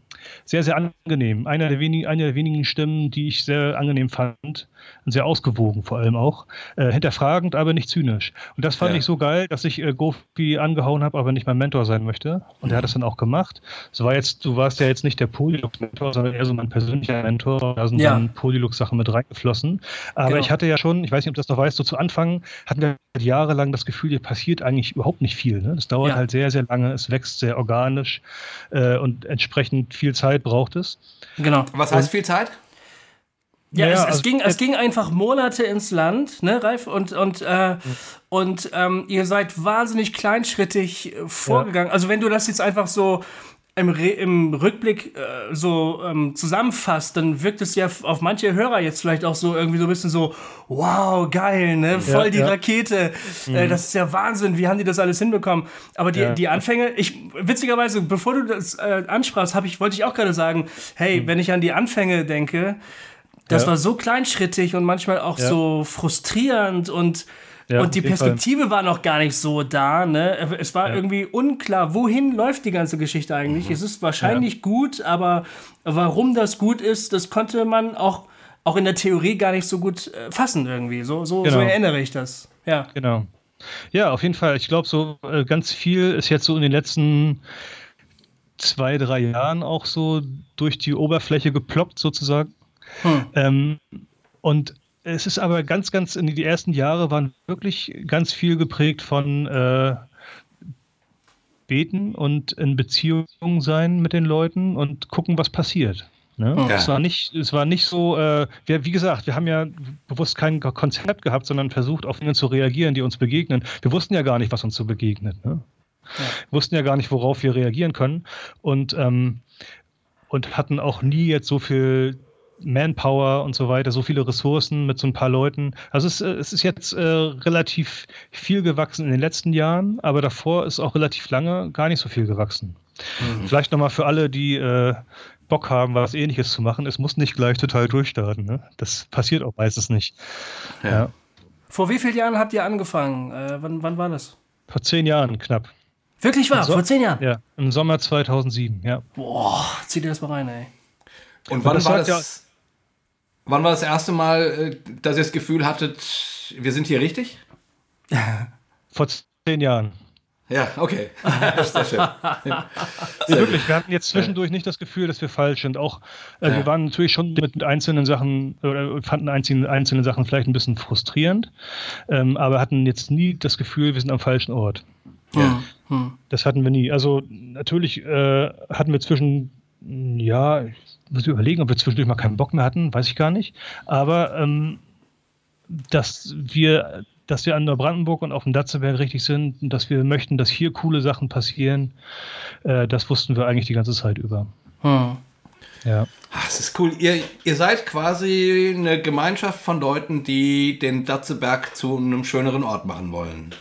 sehr, sehr angenehm. Einer der, wenigen, eine der wenigen Stimmen, die ich sehr angenehm fand und sehr ausgewogen vor allem auch. Äh, hinterfragend, aber nicht zynisch. Und das fand ja. ich so geil, dass ich äh, Gofi angehauen habe, aber nicht mein Mentor sein möchte. Und mhm. er hat das dann auch gemacht. Das war jetzt, du warst ja jetzt nicht der Polylux-Mentor, sondern eher so mein persönlicher Mentor. Da sind ja. dann Polylux-Sachen mit reingeflossen. Aber genau. ich hatte ja schon, ich weiß nicht, ob du das noch weißt, so zu Anfang hatten wir jahrelang das Gefühl, hier passiert eigentlich überhaupt nicht viel. Ne? Das dauert ja. halt sehr, sehr lange, es wächst sehr organisch äh, und entsprechend viel Zeit braucht es. Genau. Was heißt viel Zeit? Ja, ja es, es, also ging, es ging einfach Monate ins Land, ne, Ralf? Und, und, äh, mhm. und ähm, ihr seid wahnsinnig kleinschrittig äh, vorgegangen. Ja. Also, wenn du das jetzt einfach so im, Re im Rückblick äh, so ähm, zusammenfasst, dann wirkt es ja auf manche Hörer jetzt vielleicht auch so irgendwie so ein bisschen so, wow, geil, ne? Voll ja, die ja. Rakete. Äh, mhm. Äh, das ist ja Wahnsinn, wie haben die das alles hinbekommen? Aber die, ja. die Anfänge, ich, witzigerweise, bevor du das äh, ansprachst, ich, wollte ich auch gerade sagen, hey, mhm. wenn ich an die Anfänge denke, das war so kleinschrittig und manchmal auch so frustrierend und ja, und die Perspektive war noch gar nicht so da. Ne? Es war ja. irgendwie unklar, wohin läuft die ganze Geschichte eigentlich. Mhm. Es ist wahrscheinlich ja. gut, aber warum das gut ist, das konnte man auch, auch in der Theorie gar nicht so gut äh, fassen irgendwie. So, so, genau. so erinnere ich das. Ja. Genau. Ja, auf jeden Fall. Ich glaube, so äh, ganz viel ist jetzt so in den letzten zwei, drei Jahren auch so durch die Oberfläche geploppt sozusagen. Hm. Ähm, und es ist aber ganz, ganz, in die ersten Jahre waren wirklich ganz viel geprägt von äh, Beten und in Beziehung sein mit den Leuten und gucken, was passiert. Ne? Ja. Es, war nicht, es war nicht so, äh, wir, wie gesagt, wir haben ja bewusst kein Konzept gehabt, sondern versucht, auf Dinge zu reagieren, die uns begegnen. Wir wussten ja gar nicht, was uns so begegnet. Ne? Ja. Wir wussten ja gar nicht, worauf wir reagieren können. Und, ähm, und hatten auch nie jetzt so viel Manpower und so weiter, so viele Ressourcen mit so ein paar Leuten. Also es, äh, es ist jetzt äh, relativ viel gewachsen in den letzten Jahren, aber davor ist auch relativ lange gar nicht so viel gewachsen. Mhm. Vielleicht nochmal für alle, die äh, Bock haben, was ähnliches zu machen, es muss nicht gleich total durchstarten. Ne? Das passiert auch meistens nicht. Ja. ja. Vor wie vielen Jahren habt ihr angefangen? Äh, wann, wann war das? Vor zehn Jahren knapp. Wirklich wahr? So Vor zehn Jahren? Ja, im Sommer 2007, ja. Boah, zieh dir das mal rein, ey. Und wann war das? Ja, Wann war das erste Mal, äh, dass ihr das Gefühl hattet, wir sind hier richtig? *laughs* Vor zehn Jahren. Ja, okay. *laughs* Sehr schön. Ja. Sehr wirklich, wir hatten jetzt zwischendurch nicht das Gefühl, dass wir falsch sind. Auch äh, ja. wir waren natürlich schon mit einzelnen Sachen oder fanden einzelne, einzelne Sachen vielleicht ein bisschen frustrierend, ähm, aber hatten jetzt nie das Gefühl, wir sind am falschen Ort. Ja. Hm. Das hatten wir nie. Also natürlich äh, hatten wir zwischen ja, ich muss überlegen, ob wir zwischendurch mal keinen Bock mehr hatten, weiß ich gar nicht. Aber ähm, dass wir, dass wir an der Brandenburg und auf dem Datzeberg richtig sind und dass wir möchten, dass hier coole Sachen passieren, äh, das wussten wir eigentlich die ganze Zeit über. Hm. Ja. Ach, das ist cool. Ihr, ihr seid quasi eine Gemeinschaft von Leuten, die den Datzeberg zu einem schöneren Ort machen wollen.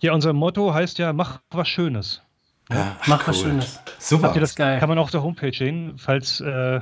Ja, unser Motto heißt ja, mach was Schönes. Ja, Mach cool. was Schönes. Super. Habt ihr das geil? Kann man auch auf der Homepage sehen, falls äh,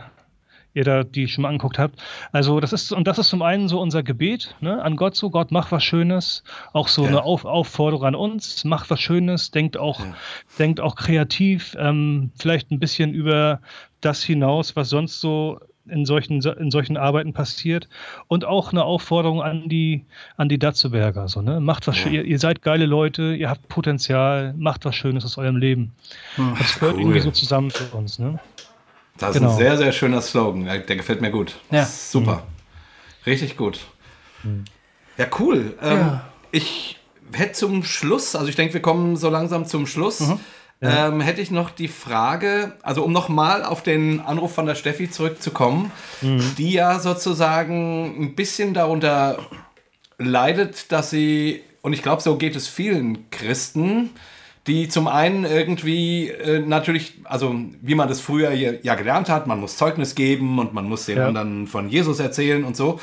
ihr da die schon mal angeguckt habt. Also das ist, und das ist zum einen so unser Gebet ne, an Gott so, Gott, mach was Schönes. Auch so ja. eine Auf Aufforderung an uns, mach was Schönes, denkt auch, ja. denkt auch kreativ, ähm, vielleicht ein bisschen über das hinaus, was sonst so in solchen, in solchen Arbeiten passiert. Und auch eine Aufforderung an die, an die Datzeberger. So, ne? Macht was ja. ihr, ihr seid geile Leute, ihr habt Potenzial, macht was Schönes aus eurem Leben. Hm, das gehört cool. irgendwie so zusammen für uns. Ne? Das genau. ist ein sehr, sehr schöner Slogan. Der, der gefällt mir gut. Ja. Super. Mhm. Richtig gut. Mhm. Ja, cool. Ähm, ja. Ich hätte zum Schluss, also ich denke, wir kommen so langsam zum Schluss. Mhm. Ja. Ähm, hätte ich noch die Frage, also um nochmal auf den Anruf von der Steffi zurückzukommen, mhm. die ja sozusagen ein bisschen darunter leidet, dass sie, und ich glaube, so geht es vielen Christen, die zum einen irgendwie äh, natürlich, also wie man das früher ja gelernt hat, man muss Zeugnis geben und man muss den ja. anderen von Jesus erzählen und so.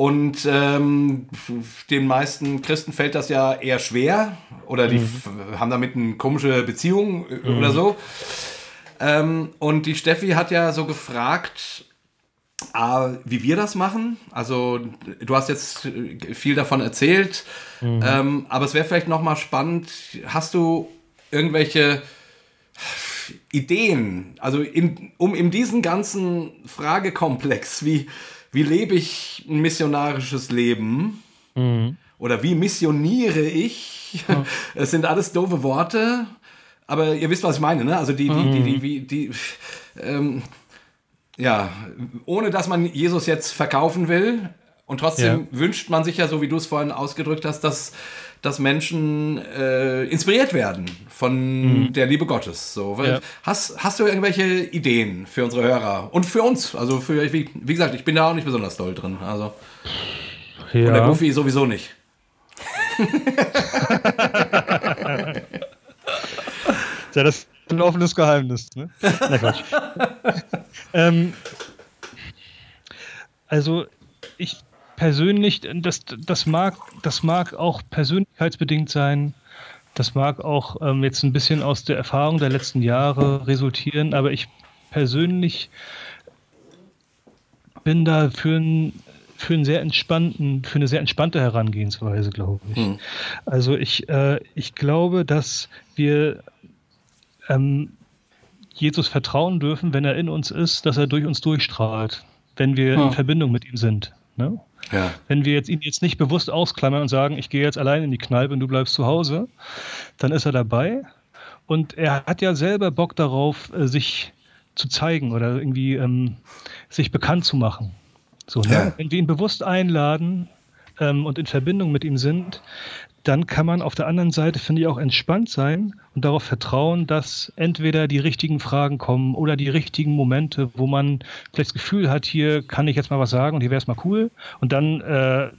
Und ähm, den meisten Christen fällt das ja eher schwer oder die mhm. haben damit eine komische Beziehung äh, mhm. oder so. Ähm, und die Steffi hat ja so gefragt, äh, wie wir das machen. Also du hast jetzt viel davon erzählt, mhm. ähm, aber es wäre vielleicht noch mal spannend. Hast du irgendwelche Ideen, also in, um in diesen ganzen Fragekomplex, wie wie lebe ich ein missionarisches Leben? Mhm. Oder wie missioniere ich? Mhm. *laughs* Es sind alles doofe Worte, aber ihr wisst, was ich meine, ne? Also die, die, die, die, die, die ähm, ja, ohne dass man Jesus jetzt verkaufen will. Und trotzdem ja. wünscht man sich ja, so wie du es vorhin ausgedrückt hast, dass, dass Menschen äh, inspiriert werden von mhm. der Liebe Gottes. So, ja. hast, hast du irgendwelche Ideen für unsere Hörer und für uns? Also für, wie, wie gesagt, ich bin da auch nicht besonders doll drin. Also. Ja. Und der Goofy sowieso nicht. *laughs* ja, das ist ein offenes Geheimnis. Ne? Na Quatsch. *laughs* ähm, also ich persönlich, das, das, mag, das mag auch persönlichkeitsbedingt sein. Das mag auch ähm, jetzt ein bisschen aus der Erfahrung der letzten Jahre resultieren, aber ich persönlich bin da für ein für einen sehr entspannten, für eine sehr entspannte Herangehensweise, glaube ich. Hm. Also ich, äh, ich glaube, dass wir ähm, Jesus vertrauen dürfen, wenn er in uns ist, dass er durch uns durchstrahlt, wenn wir hm. in Verbindung mit ihm sind. Ne? Ja. Wenn wir jetzt ihn jetzt nicht bewusst ausklammern und sagen, ich gehe jetzt allein in die Kneipe und du bleibst zu Hause, dann ist er dabei. Und er hat ja selber Bock darauf, äh, sich zu zeigen oder irgendwie ähm, sich bekannt zu machen. So, ne? ja. Wenn wir ihn bewusst einladen ähm, und in Verbindung mit ihm sind, dann kann man auf der anderen Seite, finde ich, auch entspannt sein und darauf vertrauen, dass entweder die richtigen Fragen kommen oder die richtigen Momente, wo man vielleicht das Gefühl hat, hier kann ich jetzt mal was sagen und hier wäre es mal cool. Und dann äh,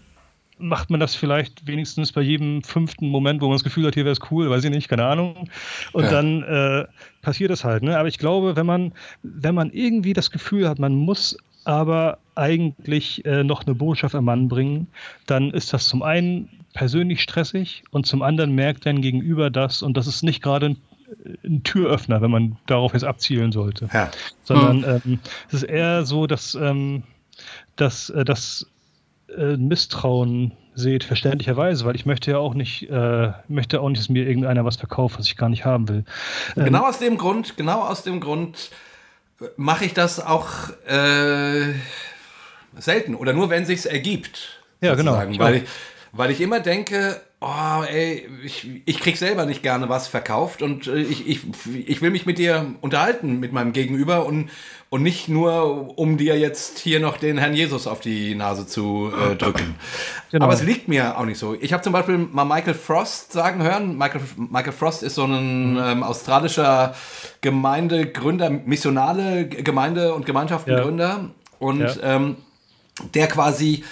macht man das vielleicht wenigstens bei jedem fünften Moment, wo man das Gefühl hat, hier wäre es cool, weiß ich nicht, keine Ahnung. Und ja. dann äh, passiert das halt. Ne? Aber ich glaube, wenn man, wenn man irgendwie das Gefühl hat, man muss aber eigentlich äh, noch eine Botschaft am Mann bringen, dann ist das zum einen persönlich stressig und zum anderen merkt dein Gegenüber das und das ist nicht gerade ein, ein Türöffner, wenn man darauf jetzt abzielen sollte. Ja. Sondern hm. ähm, es ist eher so, dass, ähm, dass äh, das äh, Misstrauen seht, verständlicherweise, weil ich möchte ja auch nicht, äh, möchte auch nicht, dass mir irgendeiner was verkauft, was ich gar nicht haben will. Ähm, genau aus dem Grund, genau aus dem Grund mache ich das auch äh, selten oder nur wenn sich's ergibt. Ja, genau. Weil ich, weil ich immer denke, oh, ey, ich, ich krieg selber nicht gerne was verkauft und äh, ich, ich, ich will mich mit dir unterhalten, mit meinem Gegenüber und, und nicht nur, um dir jetzt hier noch den Herrn Jesus auf die Nase zu äh, drücken. Genau. Aber es liegt mir auch nicht so. Ich habe zum Beispiel mal Michael Frost sagen hören. Michael, Michael Frost ist so ein mhm. ähm, australischer Gemeindegründer, missionale Gemeinde- und Gemeinschaftengründer. Ja. Und ja. Ähm, der quasi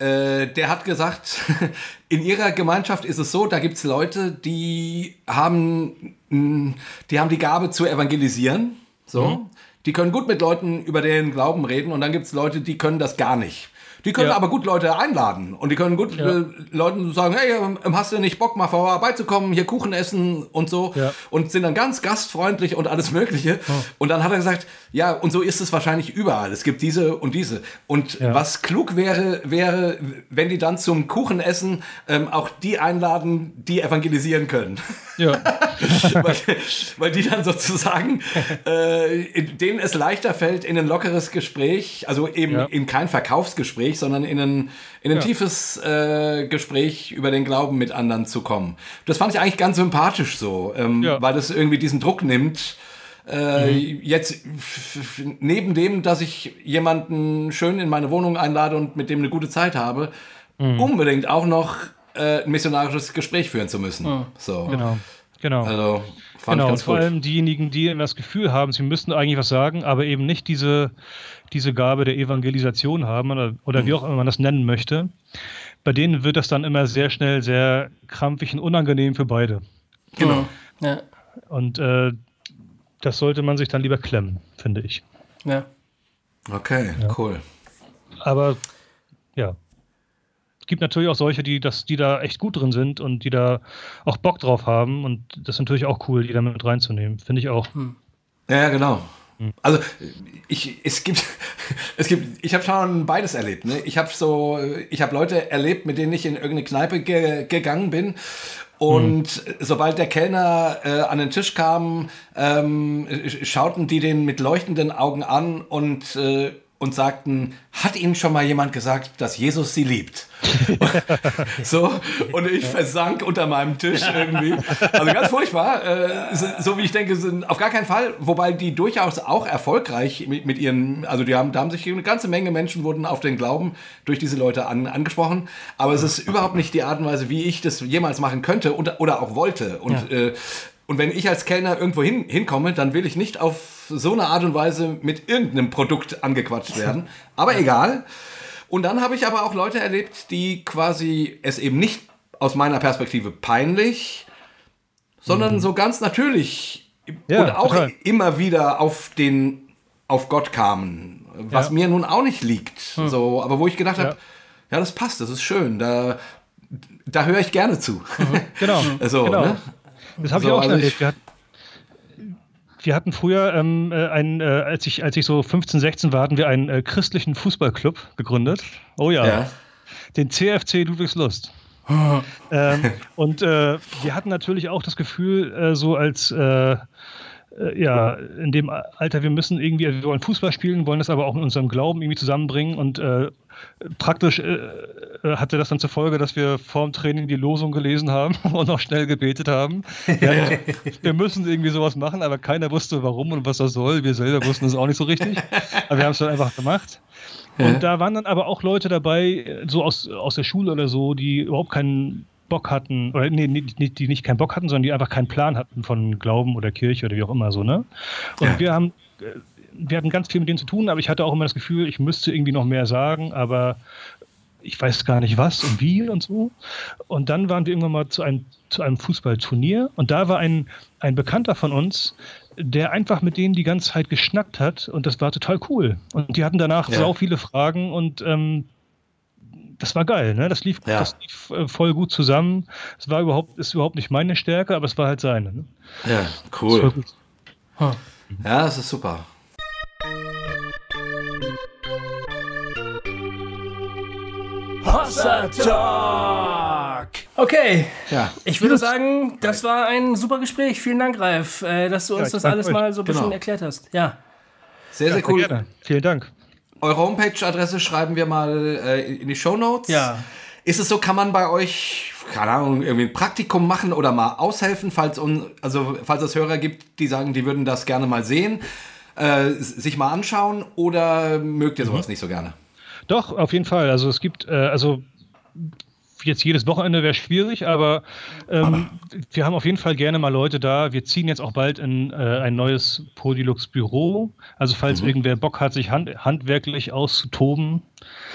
äh, der hat gesagt, *laughs* in ihrer Gemeinschaft ist es so, da gibt es Leute, die haben, die haben die Gabe zu evangelisieren. So. Mhm. Die können gut mit Leuten über den Glauben reden und dann gibt es Leute, die können das gar nicht. Die können ja. aber gut Leute einladen und die können gut ja. äh, Leuten sagen, hey, ähm, hast du nicht Bock mal vorbeizukommen, hier Kuchen essen und so ja. und sind dann ganz gastfreundlich und alles mögliche. Oh. Und dann hat er gesagt, ja, und so ist es wahrscheinlich überall. Es gibt diese und diese. Und was klug wäre, wäre, wenn die dann zum Kuchenessen ähm, auch die einladen, die evangelisieren können. Ja. *laughs* weil, weil, die dann sozusagen, äh, denen es leichter fällt, in ein lockeres Gespräch, also eben in kein Verkaufsgespräch, Gespräch, sondern in ein, in ein ja. tiefes äh, Gespräch über den Glauben mit anderen zu kommen. Das fand ich eigentlich ganz sympathisch so, ähm, ja. weil das irgendwie diesen Druck nimmt. Äh, mhm. Jetzt neben dem, dass ich jemanden schön in meine Wohnung einlade und mit dem eine gute Zeit habe, mhm. unbedingt auch noch äh, ein missionarisches Gespräch führen zu müssen. Mhm. So. Genau. Genau. Also, Fand genau, und vor gut. allem diejenigen, die das Gefühl haben, sie müssten eigentlich was sagen, aber eben nicht diese, diese Gabe der Evangelisation haben oder, oder mhm. wie auch immer man das nennen möchte, bei denen wird das dann immer sehr schnell sehr krampfig und unangenehm für beide. Genau. Ja. Und äh, das sollte man sich dann lieber klemmen, finde ich. Ja. Okay, ja. cool. Aber ja, gibt natürlich auch solche, die, das, die da echt gut drin sind und die da auch Bock drauf haben. Und das ist natürlich auch cool, die da mit reinzunehmen. Finde ich auch. Hm. Ja, genau. Also ich, es gibt, *laughs* es gibt, ich habe schon beides erlebt. Ne? Ich habe so, ich habe Leute erlebt, mit denen ich in irgendeine Kneipe ge gegangen bin. Und mhm. sobald der Kellner äh, an den Tisch kam, ähm, schauten die den mit leuchtenden Augen an und äh, und sagten, hat Ihnen schon mal jemand gesagt, dass Jesus Sie liebt? *laughs* so, und ich versank unter meinem Tisch irgendwie. Also ganz furchtbar. Äh, so wie ich denke, sind auf gar keinen Fall. Wobei die durchaus auch erfolgreich mit, mit ihren, also die haben, da haben sich eine ganze Menge Menschen wurden auf den Glauben durch diese Leute an, angesprochen. Aber es ist überhaupt nicht die Art und Weise, wie ich das jemals machen könnte und, oder auch wollte. Und, ja. äh, und wenn ich als Kellner irgendwo hin, hinkomme, dann will ich nicht auf so eine Art und Weise mit irgendeinem Produkt angequatscht werden. Aber egal. Und dann habe ich aber auch Leute erlebt, die quasi es eben nicht aus meiner Perspektive peinlich, sondern mhm. so ganz natürlich ja, und auch total. immer wieder auf den auf Gott kamen, was ja. mir nun auch nicht liegt. Mhm. So, aber wo ich gedacht habe, ja. ja. das passt, das ist schön, da da höre ich gerne zu. Mhm. Genau. *laughs* so, genau. Ne? Das habe so, ich auch schon also erlebt. Wir, wir hatten früher, ähm, äh, einen, äh, als, ich, als ich so 15, 16 war, hatten wir einen äh, christlichen Fußballclub gegründet. Oh ja. ja. Den CFC Ludwigslust. *laughs* ähm, und äh, wir hatten natürlich auch das Gefühl, äh, so als äh, ja, in dem Alter, wir müssen irgendwie, wir wollen Fußball spielen, wollen das aber auch in unserem Glauben irgendwie zusammenbringen und praktisch äh, äh, hatte das dann zur Folge, dass wir vorm Training die Losung gelesen haben *laughs* und noch schnell gebetet haben. Wir, *laughs* wir, müssen irgendwie sowas machen, aber keiner wusste warum und was das soll. Wir selber wussten es auch nicht so richtig. Aber wir haben es dann einfach gemacht. Und da waren dann aber auch Leute dabei, so aus, aus der Schule oder so, die überhaupt keinen Bock hatten, oder nee, nicht, die nicht keinen Bock hatten, sondern die einfach keinen Plan hatten von Glauben oder Kirche oder wie auch immer so, ne? Und ja. wir haben wir hatten ganz viel mit denen zu tun, aber ich hatte auch immer das Gefühl, ich müsste irgendwie noch mehr sagen, aber ich weiß gar nicht was und wie und so. Und dann waren wir irgendwann mal zu einem, zu einem Fußballturnier und da war ein, ein Bekannter von uns, der einfach mit denen die ganze Zeit geschnackt hat und das war total cool. Und die hatten danach ja. so viele Fragen und ähm, das war geil, ne? Das lief, ja. das lief äh, voll gut zusammen. Es war überhaupt, ist überhaupt nicht meine Stärke, aber es war halt seine. Ne? Ja, cool. Huh. Ja, das ist super. Hossa Talk. Okay, ja. ich würde sagen, das war ein super Gespräch. Vielen Dank, Ralf, äh, dass du uns ja, das alles euch. mal so ein bisschen genau. erklärt hast. Ja. Sehr, sehr cool. Gerne. Vielen Dank. Eure Homepage-Adresse schreiben wir mal äh, in die Show Notes. Ja. Ist es so, kann man bei euch, keine Ahnung, irgendwie ein Praktikum machen oder mal aushelfen, falls, un, also, falls es Hörer gibt, die sagen, die würden das gerne mal sehen, äh, sich mal anschauen oder mögt ihr sowas mhm. nicht so gerne? Doch, auf jeden Fall. Also es gibt, äh, also jetzt jedes Wochenende wäre schwierig, aber ähm, wir haben auf jeden Fall gerne mal Leute da. Wir ziehen jetzt auch bald in äh, ein neues Podilux Büro. Also falls mhm. irgendwer Bock hat, sich hand handwerklich auszutoben,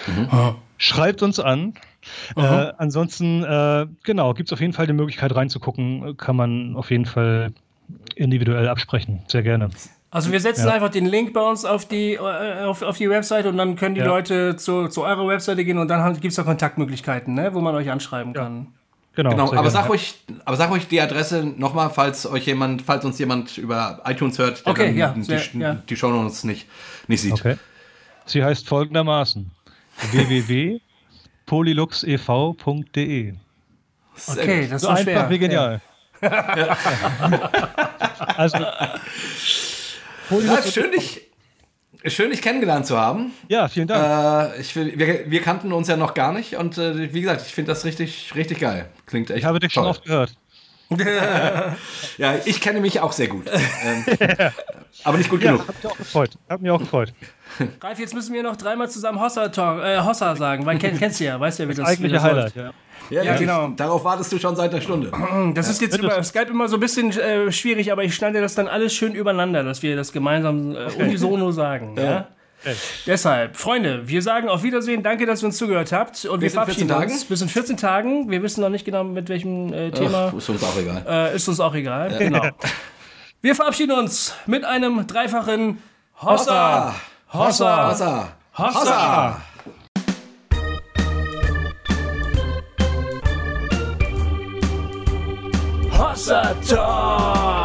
mhm. schreibt uns an. Äh, ansonsten, äh, genau, gibt es auf jeden Fall die Möglichkeit reinzugucken. Kann man auf jeden Fall individuell absprechen. Sehr gerne. Also wir setzen ja. einfach den Link bei uns auf die, äh, auf, auf die Webseite und dann können die ja. Leute zu, zu eurer Webseite gehen und dann gibt es da Kontaktmöglichkeiten, ne, wo man euch anschreiben ja. kann. Genau, genau aber, sag ruhig, aber sag ruhig die Adresse nochmal, falls euch jemand, falls uns jemand über iTunes hört, der okay, ja, die, sehr, die, ja. die Shownotes nicht, nicht sieht. Okay. Sie heißt folgendermaßen *laughs* www.polyluxev.de Okay, das ist so einfach schwer. wie genial. Ja. *laughs* also, *laughs* Ralf, schön dich, schön dich kennengelernt zu haben. Ja, vielen Dank. Äh, ich, wir, wir, kannten uns ja noch gar nicht und äh, wie gesagt, ich finde das richtig, richtig geil. Klingt echt. Ich habe dich toll. schon oft gehört. *laughs* ja, ich kenne mich auch sehr gut. Ähm, *laughs* aber nicht gut ja, genug. Hat mich auch gefreut. Hat mich auch gefreut. Ralf, jetzt müssen wir noch dreimal zusammen Hossa, Talk, äh, Hossa sagen, weil kenn, kennst du ja, weißt ja, wie das, Eigentliche wie das Highlight, ja. Ja, ja, genau. Darauf wartest du schon seit einer Stunde. *clears throat* Das ist jetzt über Skype immer so ein bisschen äh, schwierig, aber ich schneide das dann alles schön übereinander, dass wir das gemeinsam äh, unisono sagen. ja. ja? Deshalb, Freunde, wir sagen auf Wiedersehen. Danke, dass ihr uns zugehört habt. Und wir verabschieden uns. Bis in 14 Tagen. Wir wissen noch nicht genau, mit welchem äh, Thema. Ach, ist uns auch egal. Äh, ist uns auch egal. Ja. Genau. Wir verabschieden uns mit einem dreifachen Hossa! Hossa! Hossa! Hossa! Hossa! Hossa Talk!